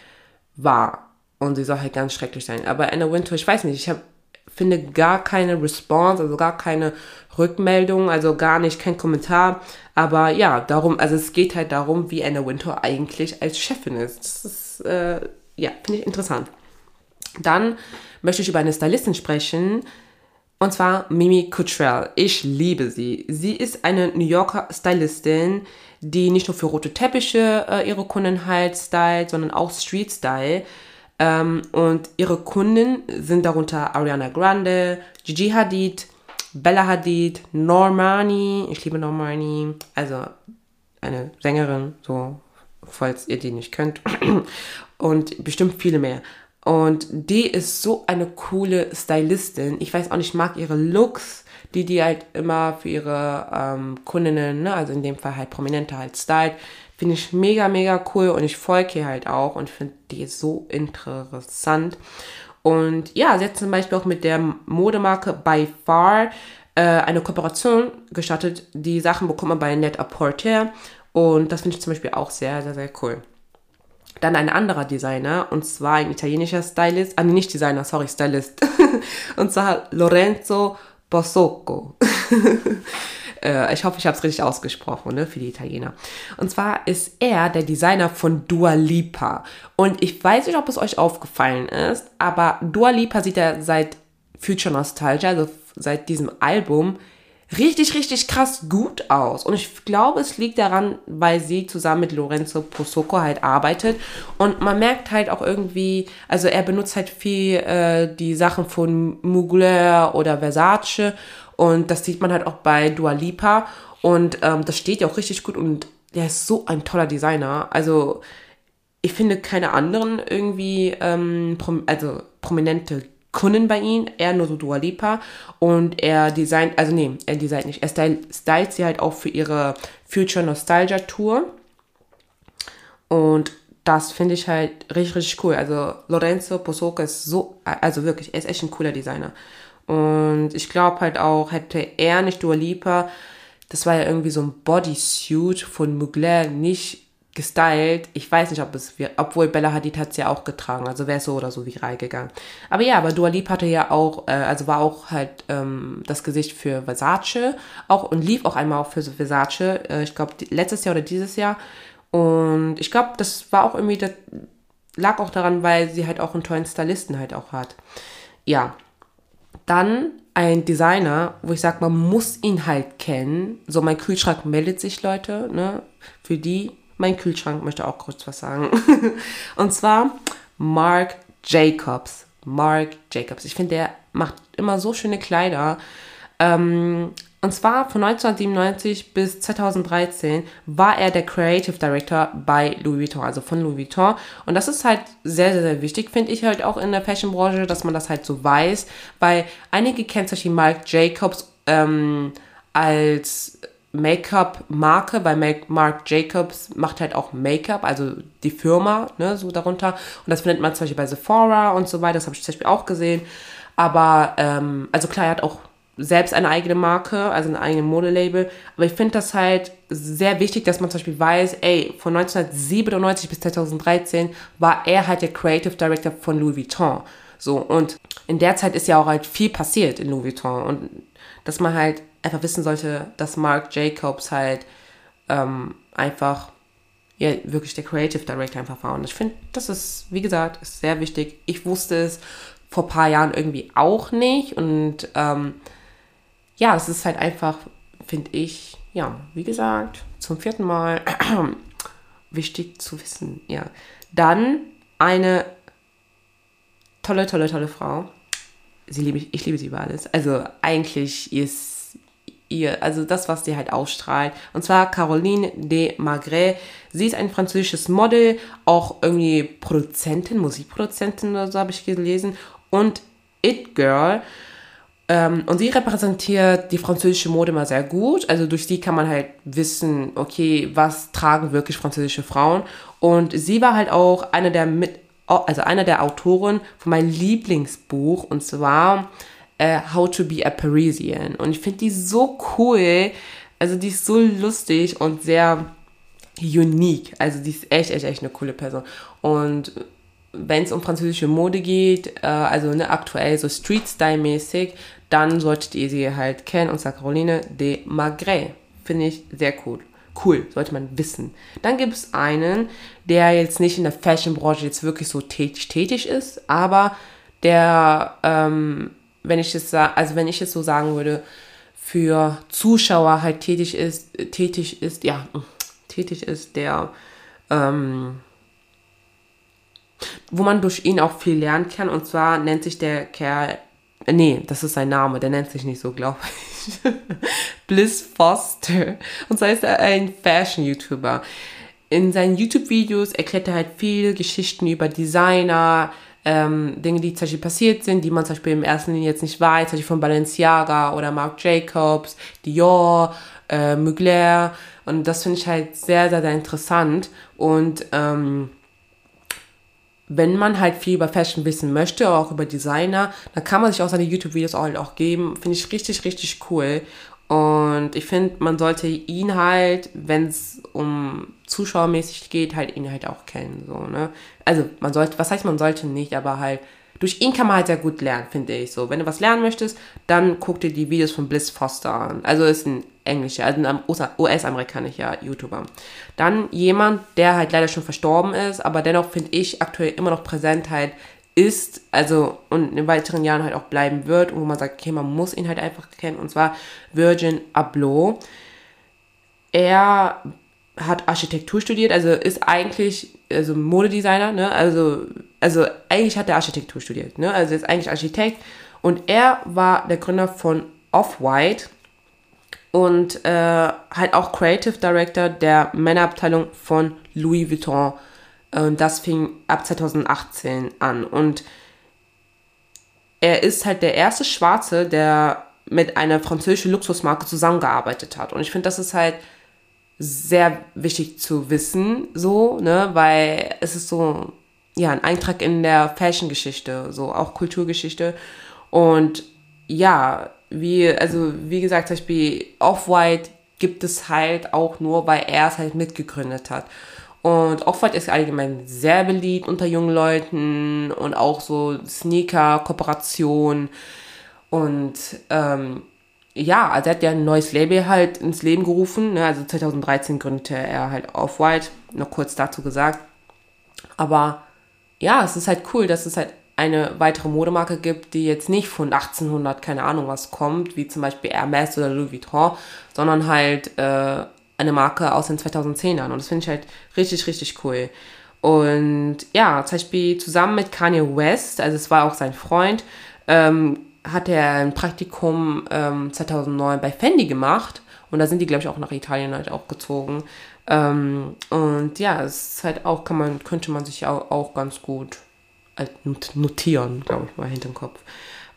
war. Und sie soll halt ganz schrecklich sein. Aber Anna Wintour, ich weiß nicht, ich habe finde gar keine Response, also gar keine Rückmeldung, also gar nicht, kein Kommentar. Aber ja, darum, also es geht halt darum, wie Anna Wintour eigentlich als Chefin ist. Das ist, äh, ja, finde ich interessant. Dann möchte ich über eine Stylistin sprechen, und zwar Mimi Cottrell. Ich liebe sie. Sie ist eine New Yorker Stylistin, die nicht nur für rote Teppiche äh, ihre Kunden halt stylt, sondern auch Street Style. Ähm, und ihre Kunden sind darunter Ariana Grande, Gigi Hadid, Bella Hadid, Normani, ich liebe Normani, also eine Sängerin, so, falls ihr die nicht könnt, und bestimmt viele mehr. Und die ist so eine coole Stylistin. Ich weiß auch nicht, ich mag ihre Looks, die die halt immer für ihre ähm, Kundinnen, ne, also in dem Fall halt Prominente halt stylt. Finde ich mega, mega cool und ich folge ihr halt auch und finde die so interessant. Und ja, sie hat zum Beispiel auch mit der Modemarke By Far äh, eine Kooperation gestartet. Die Sachen bekommt man bei Net Apporter und das finde ich zum Beispiel auch sehr, sehr, sehr cool. Dann ein anderer Designer, und zwar ein italienischer Stylist, ah, nicht Designer, sorry, Stylist, und zwar Lorenzo Bossocco. Äh, ich hoffe, ich habe es richtig ausgesprochen, ne, für die Italiener. Und zwar ist er der Designer von Dua Lipa. Und ich weiß nicht, ob es euch aufgefallen ist, aber Dua Lipa sieht ja seit Future Nostalgia, also seit diesem Album, richtig, richtig krass gut aus. Und ich glaube, es liegt daran, weil sie zusammen mit Lorenzo Posoco halt arbeitet. Und man merkt halt auch irgendwie, also er benutzt halt viel äh, die Sachen von Mugler oder Versace. Und das sieht man halt auch bei Dua Lipa. Und ähm, das steht ja auch richtig gut und der ist so ein toller Designer. Also ich finde keine anderen irgendwie, ähm, prom also prominente Kunden bei ihm, eher nur so Dua Lipa. Und er designt, also nee, er designt nicht, er stylt, sie halt auch für ihre Future Nostalgia Tour. Und das finde ich halt richtig, richtig cool. Also Lorenzo Posoka ist so, also wirklich, er ist echt ein cooler Designer. Und ich glaube halt auch, hätte er nicht Dua Lipa, das war ja irgendwie so ein Bodysuit von Mugler nicht gestylt. Ich weiß nicht, ob es, obwohl Bella Hadid hat es ja auch getragen, also wäre so oder so viral gegangen. Aber ja, aber Dua Lipa hatte ja auch, äh, also war auch halt ähm, das Gesicht für Versace auch und lief auch einmal auch für Versace, äh, ich glaube letztes Jahr oder dieses Jahr. Und ich glaube, das war auch irgendwie, das lag auch daran, weil sie halt auch einen tollen Stylisten halt auch hat. Ja, dann ein Designer, wo ich sage, man muss ihn halt kennen. So, mein Kühlschrank meldet sich, Leute, ne? Für die, mein Kühlschrank möchte auch kurz was sagen. Und zwar Mark Jacobs. Mark Jacobs. Ich finde, der macht immer so schöne Kleider. Ähm, und zwar von 1997 bis 2013 war er der Creative Director bei Louis Vuitton, also von Louis Vuitton. Und das ist halt sehr, sehr, sehr wichtig, finde ich halt auch in der Fashionbranche, dass man das halt so weiß, weil einige kennen zum Beispiel Marc Jacobs ähm, als Make-up-Marke, weil Marc Jacobs macht halt auch Make-up, also die Firma, ne, so darunter. Und das findet man zum Beispiel bei Sephora und so weiter, das habe ich zum Beispiel auch gesehen. Aber, ähm, also klar, er hat auch selbst eine eigene Marke, also ein eigenes Modelabel. Aber ich finde das halt sehr wichtig, dass man zum Beispiel weiß, ey, von 1997 bis 2013 war er halt der Creative Director von Louis Vuitton. So, und in der Zeit ist ja auch halt viel passiert in Louis Vuitton. Und dass man halt einfach wissen sollte, dass Marc Jacobs halt ähm, einfach ja, wirklich der Creative Director einfach war. Und ich finde, das ist, wie gesagt, ist sehr wichtig. Ich wusste es vor ein paar Jahren irgendwie auch nicht. Und ähm, ja, es ist halt einfach, finde ich, ja, wie gesagt, zum vierten Mal wichtig zu wissen. Ja. Dann eine tolle, tolle, tolle Frau. Sie liebe ich, ich liebe sie über alles. Also eigentlich ist ihr, also das, was sie halt ausstrahlt. Und zwar Caroline de Magret. Sie ist ein französisches Model, auch irgendwie Produzentin, Musikproduzentin oder so habe ich gelesen. Und It Girl. Ähm, und sie repräsentiert die französische Mode mal sehr gut. Also durch sie kann man halt wissen, okay, was tragen wirklich französische Frauen. Und sie war halt auch eine der mit, also einer der Autoren von meinem Lieblingsbuch und zwar äh, How to be a Parisian. Und ich finde die so cool. Also die ist so lustig und sehr unique. Also die ist echt, echt, echt eine coole Person. Und wenn es um französische Mode geht, äh, also ne, aktuell so Street-Style-mäßig, dann solltet ihr sie halt kennen, und zwar Caroline de Magret. Finde ich sehr cool. Cool, sollte man wissen. Dann gibt es einen, der jetzt nicht in der Fashion-Branche jetzt wirklich so tätig, tätig ist, aber der, ähm, wenn ich es also wenn ich es so sagen würde, für Zuschauer halt tätig ist, tätig ist, ja, tätig ist, der, ähm, wo man durch ihn auch viel lernen kann. Und zwar nennt sich der Kerl Nee, das ist sein Name, der nennt sich nicht so, glaube ich. Bliss Foster. Und zwar ist er ein Fashion-YouTuber. In seinen YouTube-Videos erklärt er halt viel Geschichten über Designer, ähm, Dinge, die zum Beispiel passiert sind, die man zum Beispiel im ersten Linie jetzt nicht weiß, zum Beispiel von Balenciaga oder Marc Jacobs, Dior, äh, Mugler. Und das finde ich halt sehr, sehr, sehr interessant. Und ähm, wenn man halt viel über Fashion wissen möchte, auch über Designer, dann kann man sich auch seine YouTube-Videos auch, halt geben. Finde ich richtig, richtig cool. Und ich finde, man sollte ihn halt, wenn es um zuschauermäßig geht, halt ihn halt auch kennen. So, ne? Also man sollte, was heißt man sollte nicht, aber halt durch ihn kann man halt sehr gut lernen, finde ich so. Wenn du was lernen möchtest, dann guck dir die Videos von Bliss Foster an. Also ist ein englischer, also ein US-amerikanischer YouTuber. Dann jemand, der halt leider schon verstorben ist, aber dennoch finde ich aktuell immer noch präsent halt ist, also und in weiteren Jahren halt auch bleiben wird und wo man sagt, okay, man muss ihn halt einfach kennen und zwar Virgin Abloh. Er hat Architektur studiert, also ist eigentlich also Modedesigner, ne? Also also eigentlich hat er Architektur studiert, ne? Also ist eigentlich Architekt und er war der Gründer von Off-White und äh, halt auch Creative Director der Männerabteilung von Louis Vuitton. Und das fing ab 2018 an und er ist halt der erste Schwarze, der mit einer französischen Luxusmarke zusammengearbeitet hat. Und ich finde, das ist halt sehr wichtig zu wissen, so, ne, weil es ist so, ja, ein Eintrag in der Fashion-Geschichte, so auch Kulturgeschichte. Und ja, wie, also wie gesagt, zum Beispiel Off-White gibt es halt auch nur, weil er es halt mitgegründet hat. Und Off-White ist allgemein sehr beliebt unter jungen Leuten und auch so Sneaker-Kooperation. Und ähm, ja, also er hat ja ein neues Label halt ins Leben gerufen. Ne? Also 2013 gründete er halt Off-White, noch kurz dazu gesagt. Aber ja, es ist halt cool, dass es halt eine weitere Modemarke gibt, die jetzt nicht von 1800, keine Ahnung was kommt, wie zum Beispiel Hermes oder Louis Vuitton, sondern halt äh, eine Marke aus den 2010ern. Und das finde ich halt richtig, richtig cool. Und ja, zum Beispiel zusammen mit Kanye West, also es war auch sein Freund, ähm, hat er ein Praktikum ähm, 2009 bei Fendi gemacht. Und da sind die, glaube ich, auch nach Italien halt auch gezogen. Ähm, und ja, es ist halt auch, kann man, könnte man sich auch, auch ganz gut halt notieren, glaube ich mal, hinter dem Kopf.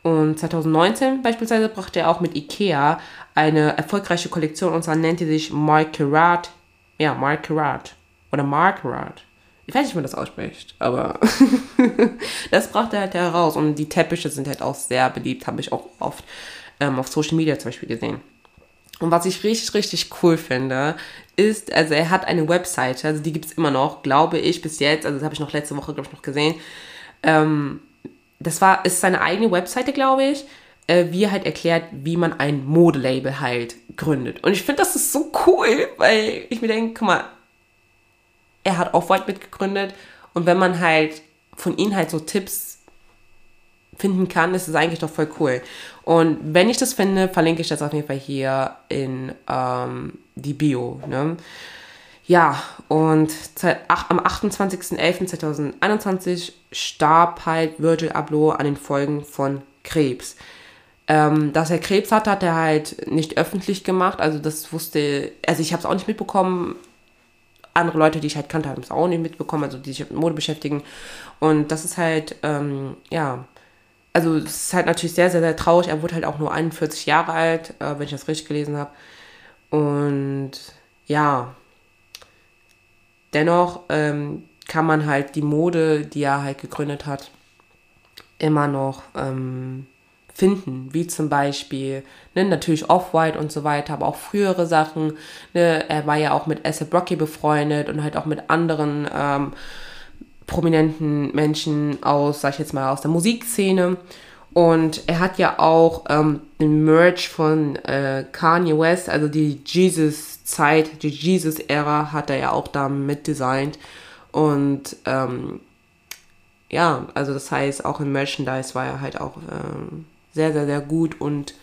Und 2019 beispielsweise brachte er auch mit Ikea eine erfolgreiche Kollektion und zwar nannte sich Markerat. Ja, Markerat. Oder Markerat. Ich weiß nicht, wie man das ausspricht, aber das brachte er halt heraus. Und die Teppiche sind halt auch sehr beliebt, habe ich auch oft ähm, auf Social Media zum Beispiel gesehen. Und was ich richtig, richtig cool finde, ist, also er hat eine Webseite, also die gibt es immer noch, glaube ich, bis jetzt, also das habe ich noch letzte Woche, glaube ich, noch gesehen. Ähm, das war, ist seine eigene Webseite, glaube ich, äh, wie er halt erklärt, wie man ein Modelabel halt gründet. Und ich finde, das ist so cool, weil ich mir denke, guck mal, er hat Off-White mitgegründet und wenn man halt von ihm halt so Tipps finden kann, ist es eigentlich doch voll cool. Und wenn ich das finde, verlinke ich das auf jeden Fall hier in ähm, die Bio. Ne? Ja, und am 28.11.2021 starb halt Virgil Abloh an den Folgen von Krebs. Ähm, dass er Krebs hatte, hat er halt nicht öffentlich gemacht. Also das wusste, also ich habe es auch nicht mitbekommen. Andere Leute, die ich halt kannte, haben es auch nicht mitbekommen, also die sich mit Mode beschäftigen. Und das ist halt, ähm, ja, also es ist halt natürlich sehr, sehr, sehr traurig. Er wurde halt auch nur 41 Jahre alt, äh, wenn ich das richtig gelesen habe. Und ja, dennoch ähm, kann man halt die Mode, die er halt gegründet hat, immer noch ähm, finden, wie zum Beispiel ne, natürlich Off-White und so weiter, aber auch frühere Sachen. Ne, er war ja auch mit Asap Rocky befreundet und halt auch mit anderen ähm, prominenten Menschen aus, sag ich jetzt mal, aus der Musikszene. Und er hat ja auch ähm, den Merch von äh, Kanye West, also die Jesus-Zeit, die Jesus-Ära, hat er ja auch da mitdesignt. Und ähm, ja, also das heißt, auch im Merchandise war er halt auch ähm, sehr, sehr, sehr gut und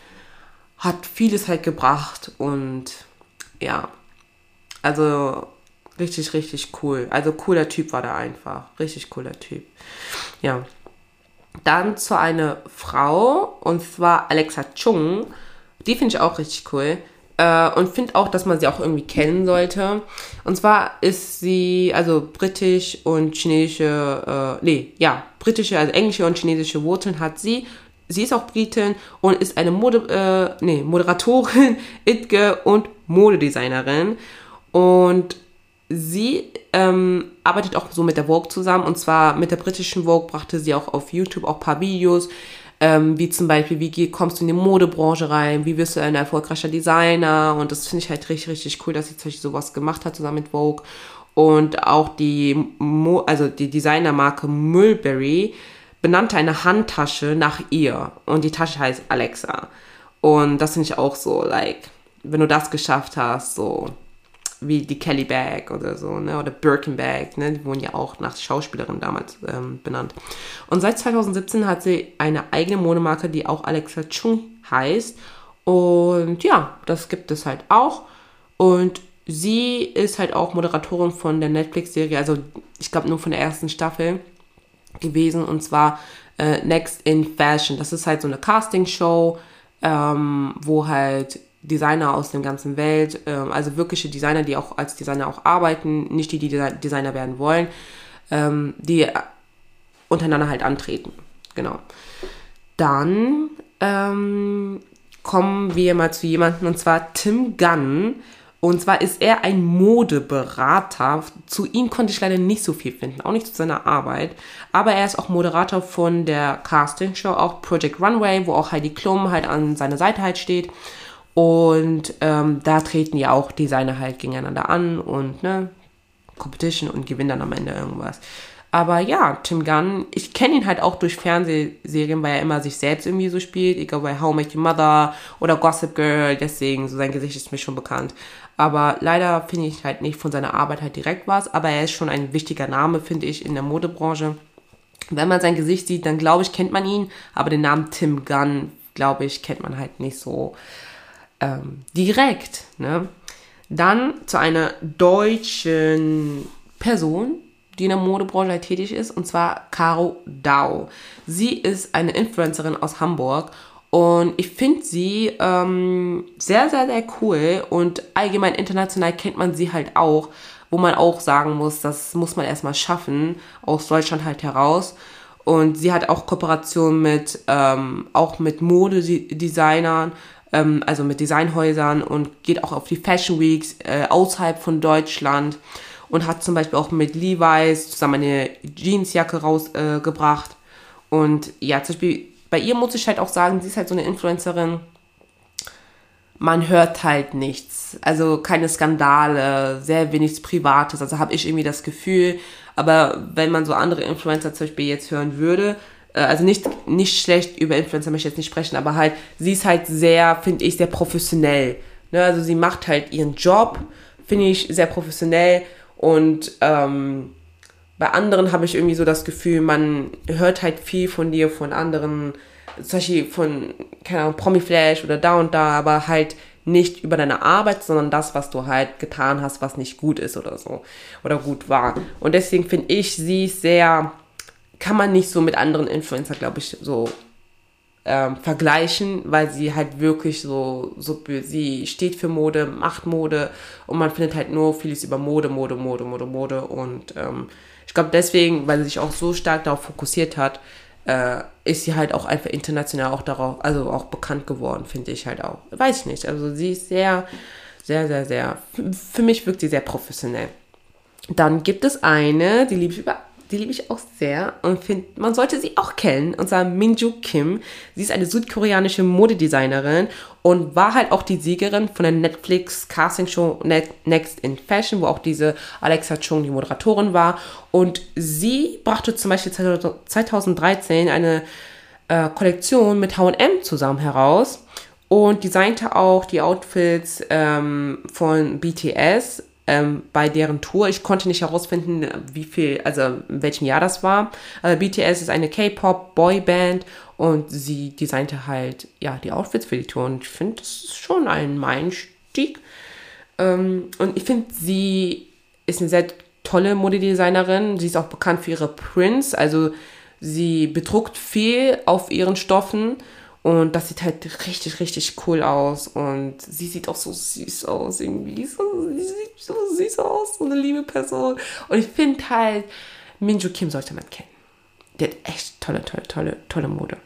hat vieles halt gebracht. Und ja, also richtig, richtig cool. Also cooler Typ war der einfach. Richtig cooler Typ. Ja. Dann zu einer Frau, und zwar Alexa Chung. Die finde ich auch richtig cool. Äh, und finde auch, dass man sie auch irgendwie kennen sollte. Und zwar ist sie, also britisch und chinesische, äh, nee, ja, britische, also englische und chinesische Wurzeln hat sie. Sie ist auch Britin und ist eine Mode, äh, nee, Moderatorin, Itge und Modedesignerin. Und sie ähm, arbeitet auch so mit der Vogue zusammen. Und zwar mit der britischen Vogue brachte sie auch auf YouTube auch ein paar Videos, ähm, wie zum Beispiel, wie kommst du in die Modebranche rein, wie wirst du ein erfolgreicher Designer? Und das finde ich halt richtig, richtig cool, dass sie zum Beispiel sowas gemacht hat zusammen mit Vogue. Und auch die, Mo also die Designermarke Mulberry benannte eine Handtasche nach ihr und die Tasche heißt Alexa und das finde ich auch so, like, wenn du das geschafft hast, so wie die Kelly Bag oder so, ne? Oder Birkin Bag, ne? Die wurden ja auch nach Schauspielerin damals ähm, benannt. Und seit 2017 hat sie eine eigene Modemarke, die auch Alexa Chung heißt. Und ja, das gibt es halt auch. Und sie ist halt auch Moderatorin von der Netflix-Serie, also ich glaube nur von der ersten Staffel gewesen. Und zwar äh, Next in Fashion. Das ist halt so eine Casting-Show, ähm, wo halt Designer aus der ganzen Welt, ähm, also wirkliche Designer, die auch als Designer auch arbeiten, nicht die, die Designer werden wollen, ähm, die untereinander halt antreten. Genau. Dann ähm, kommen wir mal zu jemandem, und zwar Tim Gunn. Und zwar ist er ein Modeberater. Zu ihm konnte ich leider nicht so viel finden, auch nicht zu seiner Arbeit. Aber er ist auch Moderator von der Casting-Show, auch Project Runway, wo auch Heidi Klum halt an seiner Seite halt steht. Und ähm, da treten ja auch Designer halt gegeneinander an und ne, Competition und gewinnen dann am Ende irgendwas. Aber ja, Tim Gunn, ich kenne ihn halt auch durch Fernsehserien, weil er immer sich selbst irgendwie so spielt. Egal bei How I Met Your Mother oder Gossip Girl, deswegen, so sein Gesicht ist mir schon bekannt. Aber leider finde ich halt nicht von seiner Arbeit halt direkt was. Aber er ist schon ein wichtiger Name, finde ich, in der Modebranche. Wenn man sein Gesicht sieht, dann glaube ich, kennt man ihn. Aber den Namen Tim Gunn, glaube ich, kennt man halt nicht so ähm, direkt. Ne? Dann zu einer deutschen Person, die in der Modebranche halt tätig ist, und zwar Caro Dau. Sie ist eine Influencerin aus Hamburg und ich finde sie ähm, sehr, sehr, sehr cool und allgemein international kennt man sie halt auch, wo man auch sagen muss, das muss man erstmal schaffen, aus Deutschland halt heraus. Und sie hat auch Kooperationen mit, ähm, auch mit Modedesignern, ähm, also mit Designhäusern und geht auch auf die Fashion Weeks äh, außerhalb von Deutschland und hat zum Beispiel auch mit Levi's zusammen eine Jeansjacke rausgebracht. Äh, und ja, zum Beispiel bei ihr muss ich halt auch sagen, sie ist halt so eine Influencerin. Man hört halt nichts. Also keine Skandale, sehr wenig Privates. Also habe ich irgendwie das Gefühl. Aber wenn man so andere Influencer zum Beispiel jetzt hören würde, äh, also nicht, nicht schlecht über Influencer möchte ich jetzt nicht sprechen, aber halt, sie ist halt sehr, finde ich, sehr professionell. Ne? Also sie macht halt ihren Job, finde ich, sehr professionell und ähm, bei anderen habe ich irgendwie so das Gefühl, man hört halt viel von dir, von anderen, zum Beispiel von, keine Ahnung, Promiflash oder da und da, aber halt nicht über deine Arbeit, sondern das, was du halt getan hast, was nicht gut ist oder so. Oder gut war. Und deswegen finde ich sie sehr, kann man nicht so mit anderen Influencer, glaube ich, so ähm, vergleichen, weil sie halt wirklich so, so, sie steht für Mode, macht Mode und man findet halt nur vieles über Mode, Mode, Mode, Mode, Mode und ähm, glaube deswegen, weil sie sich auch so stark darauf fokussiert hat, äh, ist sie halt auch einfach international auch darauf, also auch bekannt geworden, finde ich halt auch. Weiß ich nicht. Also sie ist sehr, sehr, sehr, sehr, für mich wirkt sie sehr professionell. Dann gibt es eine, die liebe ich über die liebe ich auch sehr und finde, man sollte sie auch kennen, und zwar Minju Kim. Sie ist eine südkoreanische Modedesignerin und war halt auch die Siegerin von der Netflix Casting Show Next in Fashion, wo auch diese Alexa Chung die Moderatorin war. Und sie brachte zum Beispiel 2013 eine äh, Kollektion mit H&M zusammen heraus und designte auch die Outfits ähm, von BTS ähm, bei deren Tour. Ich konnte nicht herausfinden, wie viel, also in welchem Jahr das war. Also BTS ist eine K-Pop-Boyband und sie designte halt, ja, die Outfits für die Tour und ich finde, das ist schon ein Meilenstieg. Ähm, und ich finde, sie ist eine sehr tolle Modedesignerin. Sie ist auch bekannt für ihre Prints, also sie bedruckt viel auf ihren Stoffen und das sieht halt richtig, richtig cool aus. Und sie sieht auch so süß aus, irgendwie. So, sie sieht so süß aus, so eine liebe Person. Und ich finde halt, Minju Kim sollte man kennen. Die hat echt tolle, tolle, tolle, tolle Mode.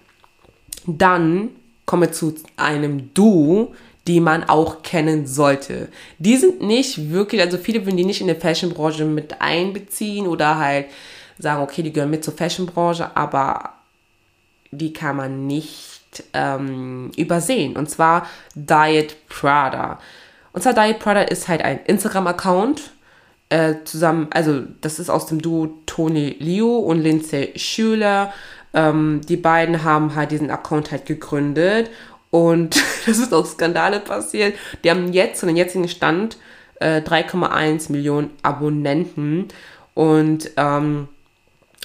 Dann kommen wir zu einem Duo, die man auch kennen sollte. Die sind nicht wirklich, also viele würden die nicht in der Fashionbranche mit einbeziehen oder halt sagen, okay, die gehören mit zur Fashionbranche, aber die kann man nicht ähm, übersehen. Und zwar Diet Prada. Und zwar Diet Prada ist halt ein Instagram-Account. Äh, zusammen, also das ist aus dem Duo Tony Liu und Lindsay Schüler. Ähm, die beiden haben halt diesen Account halt gegründet und das ist auch Skandale passiert. Die haben jetzt, zu dem jetzigen Stand, äh, 3,1 Millionen Abonnenten und ähm,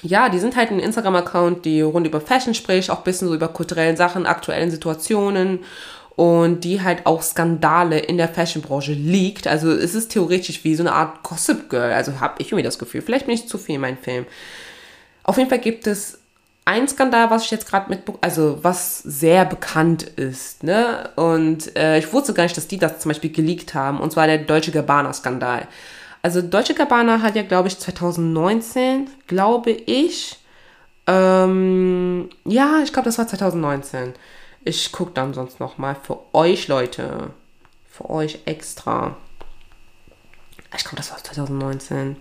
ja, die sind halt ein Instagram-Account, die rund über Fashion spricht, auch ein bisschen so über kulturellen Sachen, aktuellen Situationen und die halt auch Skandale in der Fashionbranche liegt. Also es ist theoretisch wie so eine Art Gossip Girl, also habe ich irgendwie das Gefühl. Vielleicht bin ich zu viel in meinem Film. Auf jeden Fall gibt es ein Skandal, was ich jetzt gerade mit, also was sehr bekannt ist, ne? Und äh, ich wusste gar nicht, dass die das zum Beispiel geleakt haben, und zwar der Deutsche Gabbana-Skandal. Also Deutsche Gabbana hat ja, glaube ich, 2019, glaube ich. Ähm, ja, ich glaube, das war 2019. Ich gucke dann sonst noch mal für euch, Leute. Für euch extra. Ich glaube, das war 2019.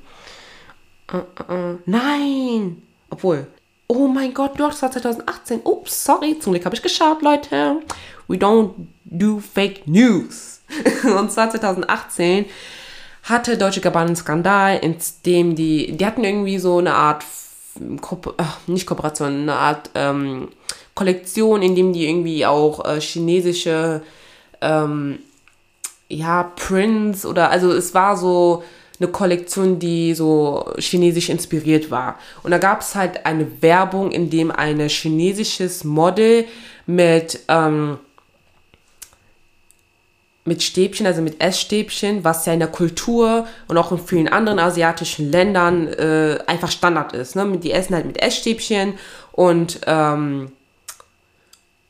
Uh, uh, uh. Nein! Obwohl. Oh mein Gott, doch, das war 2018. Ups, sorry. Zum Glück habe ich geschaut, Leute. We don't do fake news. Und zwar 2018 hatte Deutsche Gabbana einen Skandal, in dem die, die hatten irgendwie so eine Art, ach, nicht Kooperation, eine Art ähm, Kollektion, in dem die irgendwie auch äh, chinesische, ähm, ja, Prints oder, also es war so eine Kollektion, die so chinesisch inspiriert war. Und da gab es halt eine Werbung, in dem ein chinesisches Model mit, ähm, mit Stäbchen, also mit Essstäbchen, was ja in der Kultur und auch in vielen anderen asiatischen Ländern äh, einfach Standard ist. Ne? Die essen halt mit Essstäbchen und ähm,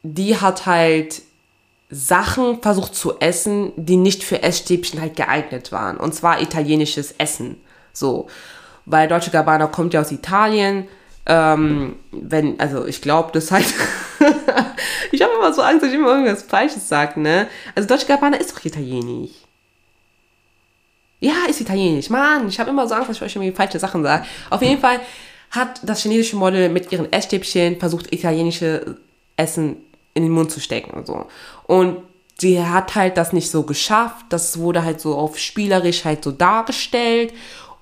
die hat halt Sachen versucht zu essen, die nicht für Essstäbchen halt geeignet waren. Und zwar italienisches Essen. So. Weil Deutsche Gabbana kommt ja aus Italien. Ähm, wenn, also ich glaube, das halt ich habe immer so Angst, dass ich immer irgendwas Falsches sage, ne? Also Deutsche Gabbana ist doch italienisch. Ja, ist italienisch. Mann, ich habe immer so Angst, dass ich euch irgendwie falsche Sachen sage. Auf jeden Fall hat das chinesische Model mit ihren Essstäbchen versucht, italienische Essen in den Mund zu stecken und so. Und sie hat halt das nicht so geschafft. Das wurde halt so auf spielerisch halt so dargestellt.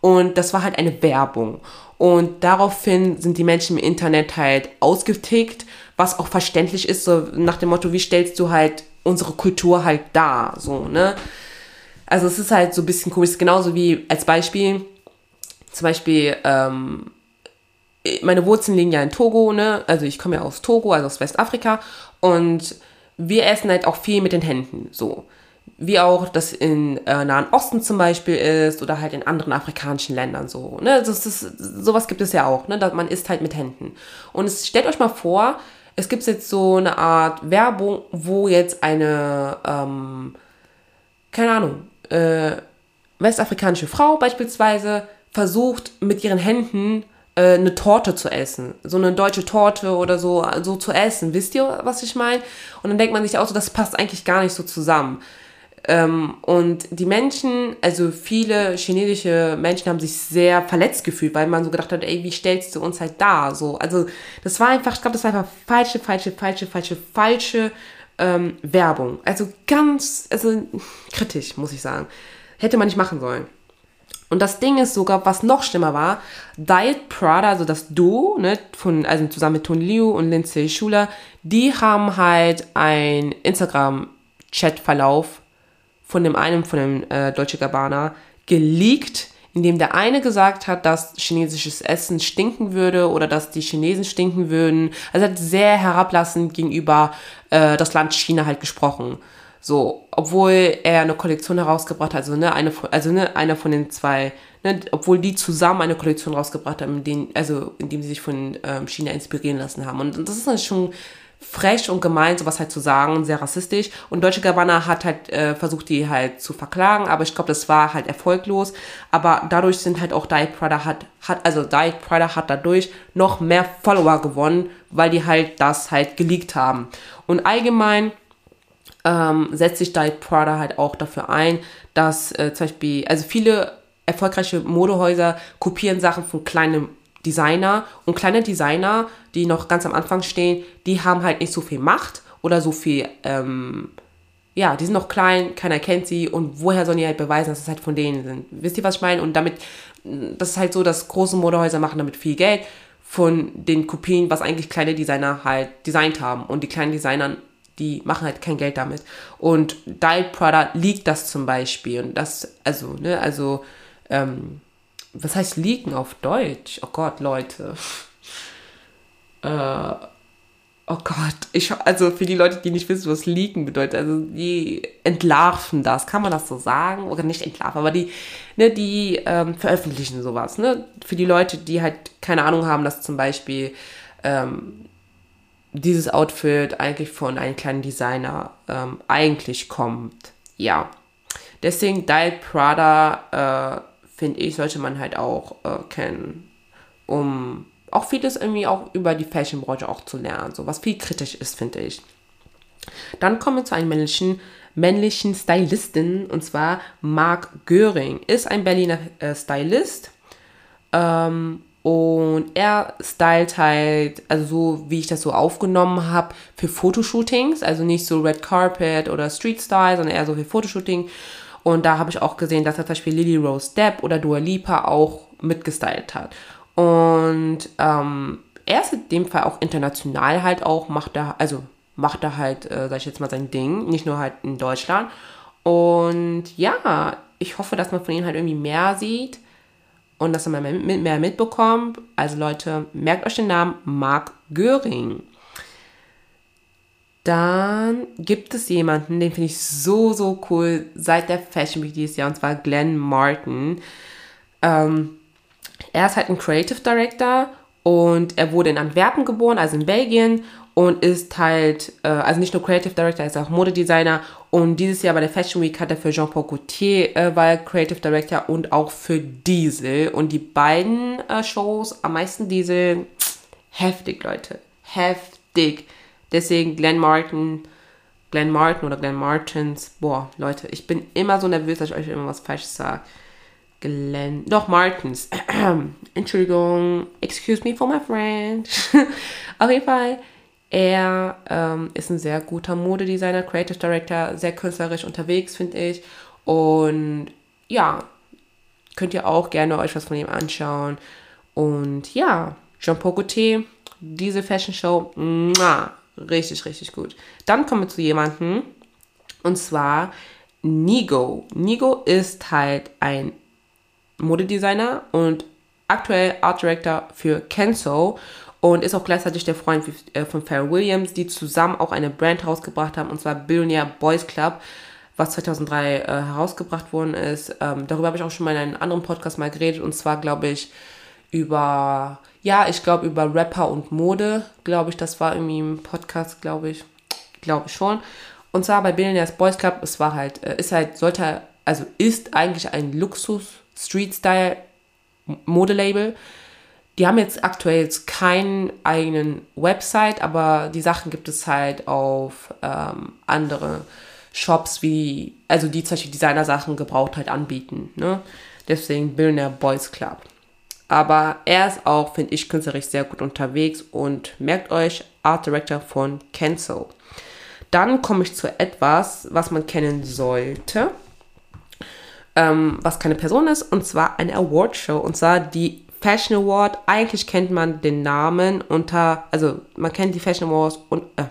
Und das war halt eine Werbung. Und daraufhin sind die Menschen im Internet halt ausgetickt was auch verständlich ist, so nach dem Motto, wie stellst du halt unsere Kultur halt dar, so, ne? Also es ist halt so ein bisschen komisch, genauso wie als Beispiel, zum Beispiel, ähm, meine Wurzeln liegen ja in Togo, ne? Also ich komme ja aus Togo, also aus Westafrika. Und wir essen halt auch viel mit den Händen, so. Wie auch das in äh, Nahen Osten zum Beispiel ist oder halt in anderen afrikanischen Ländern so. Ne? Das ist, sowas gibt es ja auch, ne? man isst halt mit Händen. Und es, stellt euch mal vor, es gibt jetzt so eine Art Werbung, wo jetzt eine, ähm, keine Ahnung, äh, westafrikanische Frau beispielsweise versucht mit ihren Händen äh, eine Torte zu essen. So eine deutsche Torte oder so, so zu essen. Wisst ihr, was ich meine? Und dann denkt man sich auch so, das passt eigentlich gar nicht so zusammen. Ähm, und die Menschen, also viele chinesische Menschen haben sich sehr verletzt gefühlt, weil man so gedacht hat, ey, wie stellst du uns halt da? So, also das war einfach, ich glaube, das war einfach falsche, falsche, falsche, falsche, falsche ähm, Werbung. Also ganz, also kritisch, muss ich sagen. Hätte man nicht machen sollen. Und das Ding ist sogar, was noch schlimmer war, Diet Prada, also das Duo, ne, von, also zusammen mit Tony Liu und Lindsay Schuler, die haben halt ein Instagram-Chat-Verlauf von dem einen, von dem äh, Deutsche Gabbana, geleakt, in dem der eine gesagt hat, dass chinesisches Essen stinken würde oder dass die Chinesen stinken würden. Also hat sehr herablassend gegenüber äh, das Land China halt gesprochen. So, obwohl er eine Kollektion herausgebracht hat, also ne, eine von, also ne, einer von den zwei, ne, obwohl die zusammen eine Kollektion rausgebracht haben, in denen, also indem sie sich von ähm, China inspirieren lassen haben. Und, und das ist dann schon frech und gemein, sowas halt zu sagen, sehr rassistisch. Und Deutsche Gabbana hat halt äh, versucht, die halt zu verklagen, aber ich glaube, das war halt erfolglos. Aber dadurch sind halt auch Diet Prada hat, hat, also Diet Prada hat dadurch noch mehr Follower gewonnen, weil die halt das halt geleakt haben. Und allgemein ähm, setzt sich Diet Prada halt auch dafür ein, dass äh, zum Beispiel, also viele erfolgreiche Modehäuser kopieren Sachen von kleinen Designer und kleine Designer, die noch ganz am Anfang stehen, die haben halt nicht so viel Macht oder so viel, ähm, ja, die sind noch klein, keiner kennt sie und woher sollen die halt beweisen, dass es halt von denen sind? Wisst ihr, was ich meine? Und damit, das ist halt so, dass große Modehäuser machen damit viel Geld von den Kopien, was eigentlich kleine Designer halt designt haben. Und die kleinen Designer die machen halt kein Geld damit. Und Diet Prada liegt das zum Beispiel. Und das, also, ne, also, ähm, was heißt liegen auf Deutsch? Oh Gott, Leute. Äh, oh Gott, ich, also für die Leute, die nicht wissen, was liegen bedeutet, also die entlarven das, kann man das so sagen? Oder nicht entlarven, aber die, ne, die ähm, veröffentlichen sowas, ne? Für die Leute, die halt keine Ahnung haben, dass zum Beispiel ähm, dieses Outfit eigentlich von einem kleinen Designer ähm, eigentlich kommt. Ja. Deswegen Diet Prada, äh, finde ich, sollte man halt auch äh, kennen, um auch vieles irgendwie auch über die Fashionbranche auch zu lernen, so was viel kritisch ist, finde ich. Dann kommen wir zu einem männlichen, männlichen Stylisten und zwar Marc Göring. Ist ein Berliner äh, Stylist ähm, und er stylt halt, also so wie ich das so aufgenommen habe, für Fotoshootings, also nicht so Red Carpet oder Street Style, sondern eher so für Fotoshooting. Und da habe ich auch gesehen, dass er zum Beispiel Lily Rose Depp oder Dua Lipa auch mitgestylt hat. Und ähm, er ist in dem Fall auch international halt auch, macht er, also macht er halt, äh, sag ich jetzt mal, sein Ding, nicht nur halt in Deutschland. Und ja, ich hoffe, dass man von ihm halt irgendwie mehr sieht und dass man mehr, mehr mitbekommt. Also Leute, merkt euch den Namen Mark Göring. Dann gibt es jemanden, den finde ich so, so cool seit der Fashion Week dieses Jahr, und zwar Glenn Martin. Ähm, er ist halt ein Creative Director und er wurde in Antwerpen geboren, also in Belgien und ist halt, äh, also nicht nur Creative Director, er ist auch Modedesigner und dieses Jahr bei der Fashion Week hat er für Jean-Paul Gaultier äh, war Creative Director und auch für Diesel und die beiden äh, Shows, am meisten Diesel, heftig, Leute, heftig. Deswegen Glenn Martin, Glenn Martin oder Glenn Martins, boah, Leute, ich bin immer so nervös, dass ich euch immer was Falsches sage. Glenn, doch Martins, Entschuldigung, excuse me for my friend. Auf jeden Fall, er ähm, ist ein sehr guter Modedesigner, Creative Director, sehr künstlerisch unterwegs, finde ich. Und ja, könnt ihr auch gerne euch was von ihm anschauen. Und ja, Jean-Paul Gaultier, diese Fashion Show, muah, richtig, richtig gut. Dann kommen wir zu jemandem, und zwar Nigo. Nigo ist halt ein Modedesigner und aktuell Art Director für Kenzo und ist auch gleichzeitig der Freund äh, von Pharrell Williams, die zusammen auch eine Brand rausgebracht haben, und zwar Billionaire Boys Club, was 2003 äh, herausgebracht worden ist. Ähm, darüber habe ich auch schon mal in einem anderen Podcast mal geredet, und zwar, glaube ich, über, ja, ich glaube, über Rapper und Mode, glaube ich, das war irgendwie im Podcast, glaube ich, glaube ich schon. Und zwar bei Billionaires Boys Club, es war halt, äh, ist halt, sollte, also ist eigentlich ein Luxus-Street-Style-Modelabel. Die haben jetzt aktuell jetzt keinen eigenen Website, aber die Sachen gibt es halt auf ähm, andere Shops, wie, also die zum Beispiel Designer-Sachen gebraucht halt anbieten. Ne? Deswegen Billionaire Boys Club. Aber er ist auch, finde ich, künstlerisch sehr gut unterwegs und merkt euch, Art Director von Kenzo. Dann komme ich zu etwas, was man kennen sollte, ähm, was keine Person ist, und zwar eine Awardshow, und zwar die Fashion Award. Eigentlich kennt man den Namen unter, also man kennt die Fashion Awards und äh,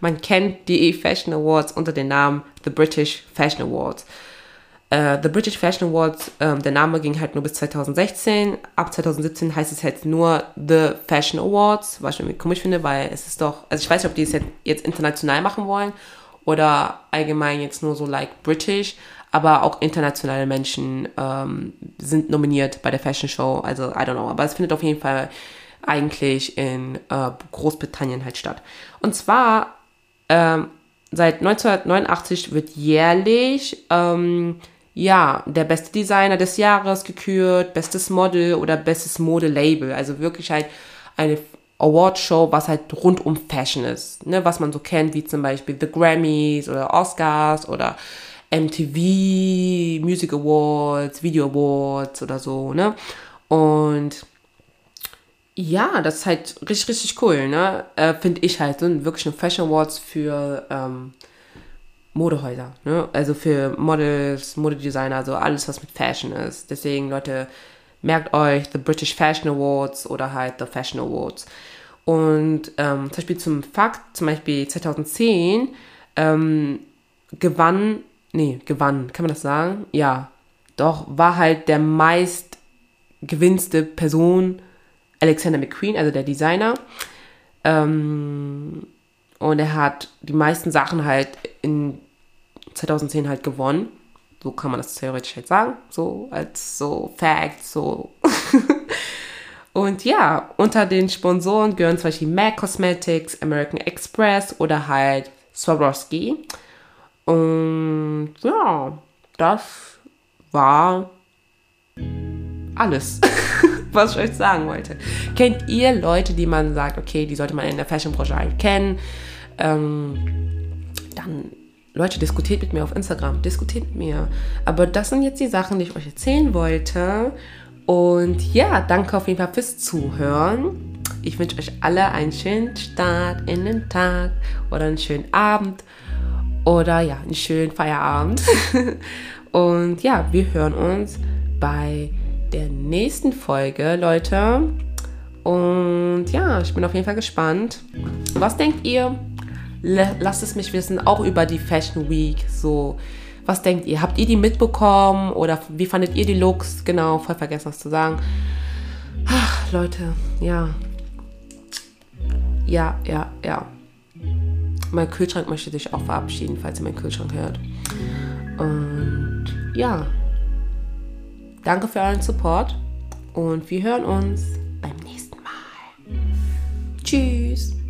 man kennt die Fashion Awards unter dem Namen The British Fashion Awards. Uh, The British Fashion Awards, ähm, der Name ging halt nur bis 2016. Ab 2017 heißt es jetzt nur The Fashion Awards, was ich irgendwie komisch finde, weil es ist doch, also ich weiß nicht, ob die es jetzt, jetzt international machen wollen oder allgemein jetzt nur so like British, aber auch internationale Menschen ähm, sind nominiert bei der Fashion Show, also I don't know, aber es findet auf jeden Fall eigentlich in äh, Großbritannien halt statt. Und zwar ähm, seit 1989 wird jährlich ähm, ja, der beste Designer des Jahres gekürt, bestes Model oder bestes Modelabel. Also wirklich halt eine Awardshow, was halt rund um Fashion ist. Ne? Was man so kennt, wie zum Beispiel The Grammys oder Oscars oder MTV, Music Awards, Video Awards oder so, ne? Und ja, das ist halt richtig, richtig cool, ne? Äh, Finde ich halt, sind wirklich eine Fashion Awards für ähm, Modehäuser, ne? Also für Models, Modedesigner, also alles, was mit Fashion ist. Deswegen, Leute, merkt euch The British Fashion Awards oder halt The Fashion Awards. Und ähm, zum Beispiel zum Fakt, zum Beispiel 2010 ähm, gewann, nee, gewann, kann man das sagen? Ja, doch, war halt der meist gewinnste Person Alexander McQueen, also der Designer. Ähm, und er hat die meisten Sachen halt in 2010 halt gewonnen. So kann man das theoretisch halt sagen. So als so Fact, so. und ja, unter den Sponsoren gehören zum Beispiel MAC Cosmetics, American Express oder halt Swarovski. Und ja, das war alles, was ich euch sagen wollte. Kennt ihr Leute, die man sagt, okay, die sollte man in der Fashionbranche halt kennen? ähm, dann Leute, diskutiert mit mir auf Instagram, diskutiert mit mir. Aber das sind jetzt die Sachen, die ich euch erzählen wollte. Und ja, danke auf jeden Fall fürs Zuhören. Ich wünsche euch alle einen schönen Start in den Tag oder einen schönen Abend oder ja, einen schönen Feierabend. Und ja, wir hören uns bei der nächsten Folge, Leute. Und ja, ich bin auf jeden Fall gespannt. Was denkt ihr? Lasst es mich wissen, auch über die Fashion Week. So, was denkt ihr? Habt ihr die mitbekommen oder wie fandet ihr die Looks? Genau, voll vergessen das zu sagen. Ach, Leute, ja. Ja, ja, ja. Mein Kühlschrank möchte sich auch verabschieden, falls ihr meinen Kühlschrank hört. Und ja. Danke für euren Support und wir hören uns beim nächsten Mal. Tschüss.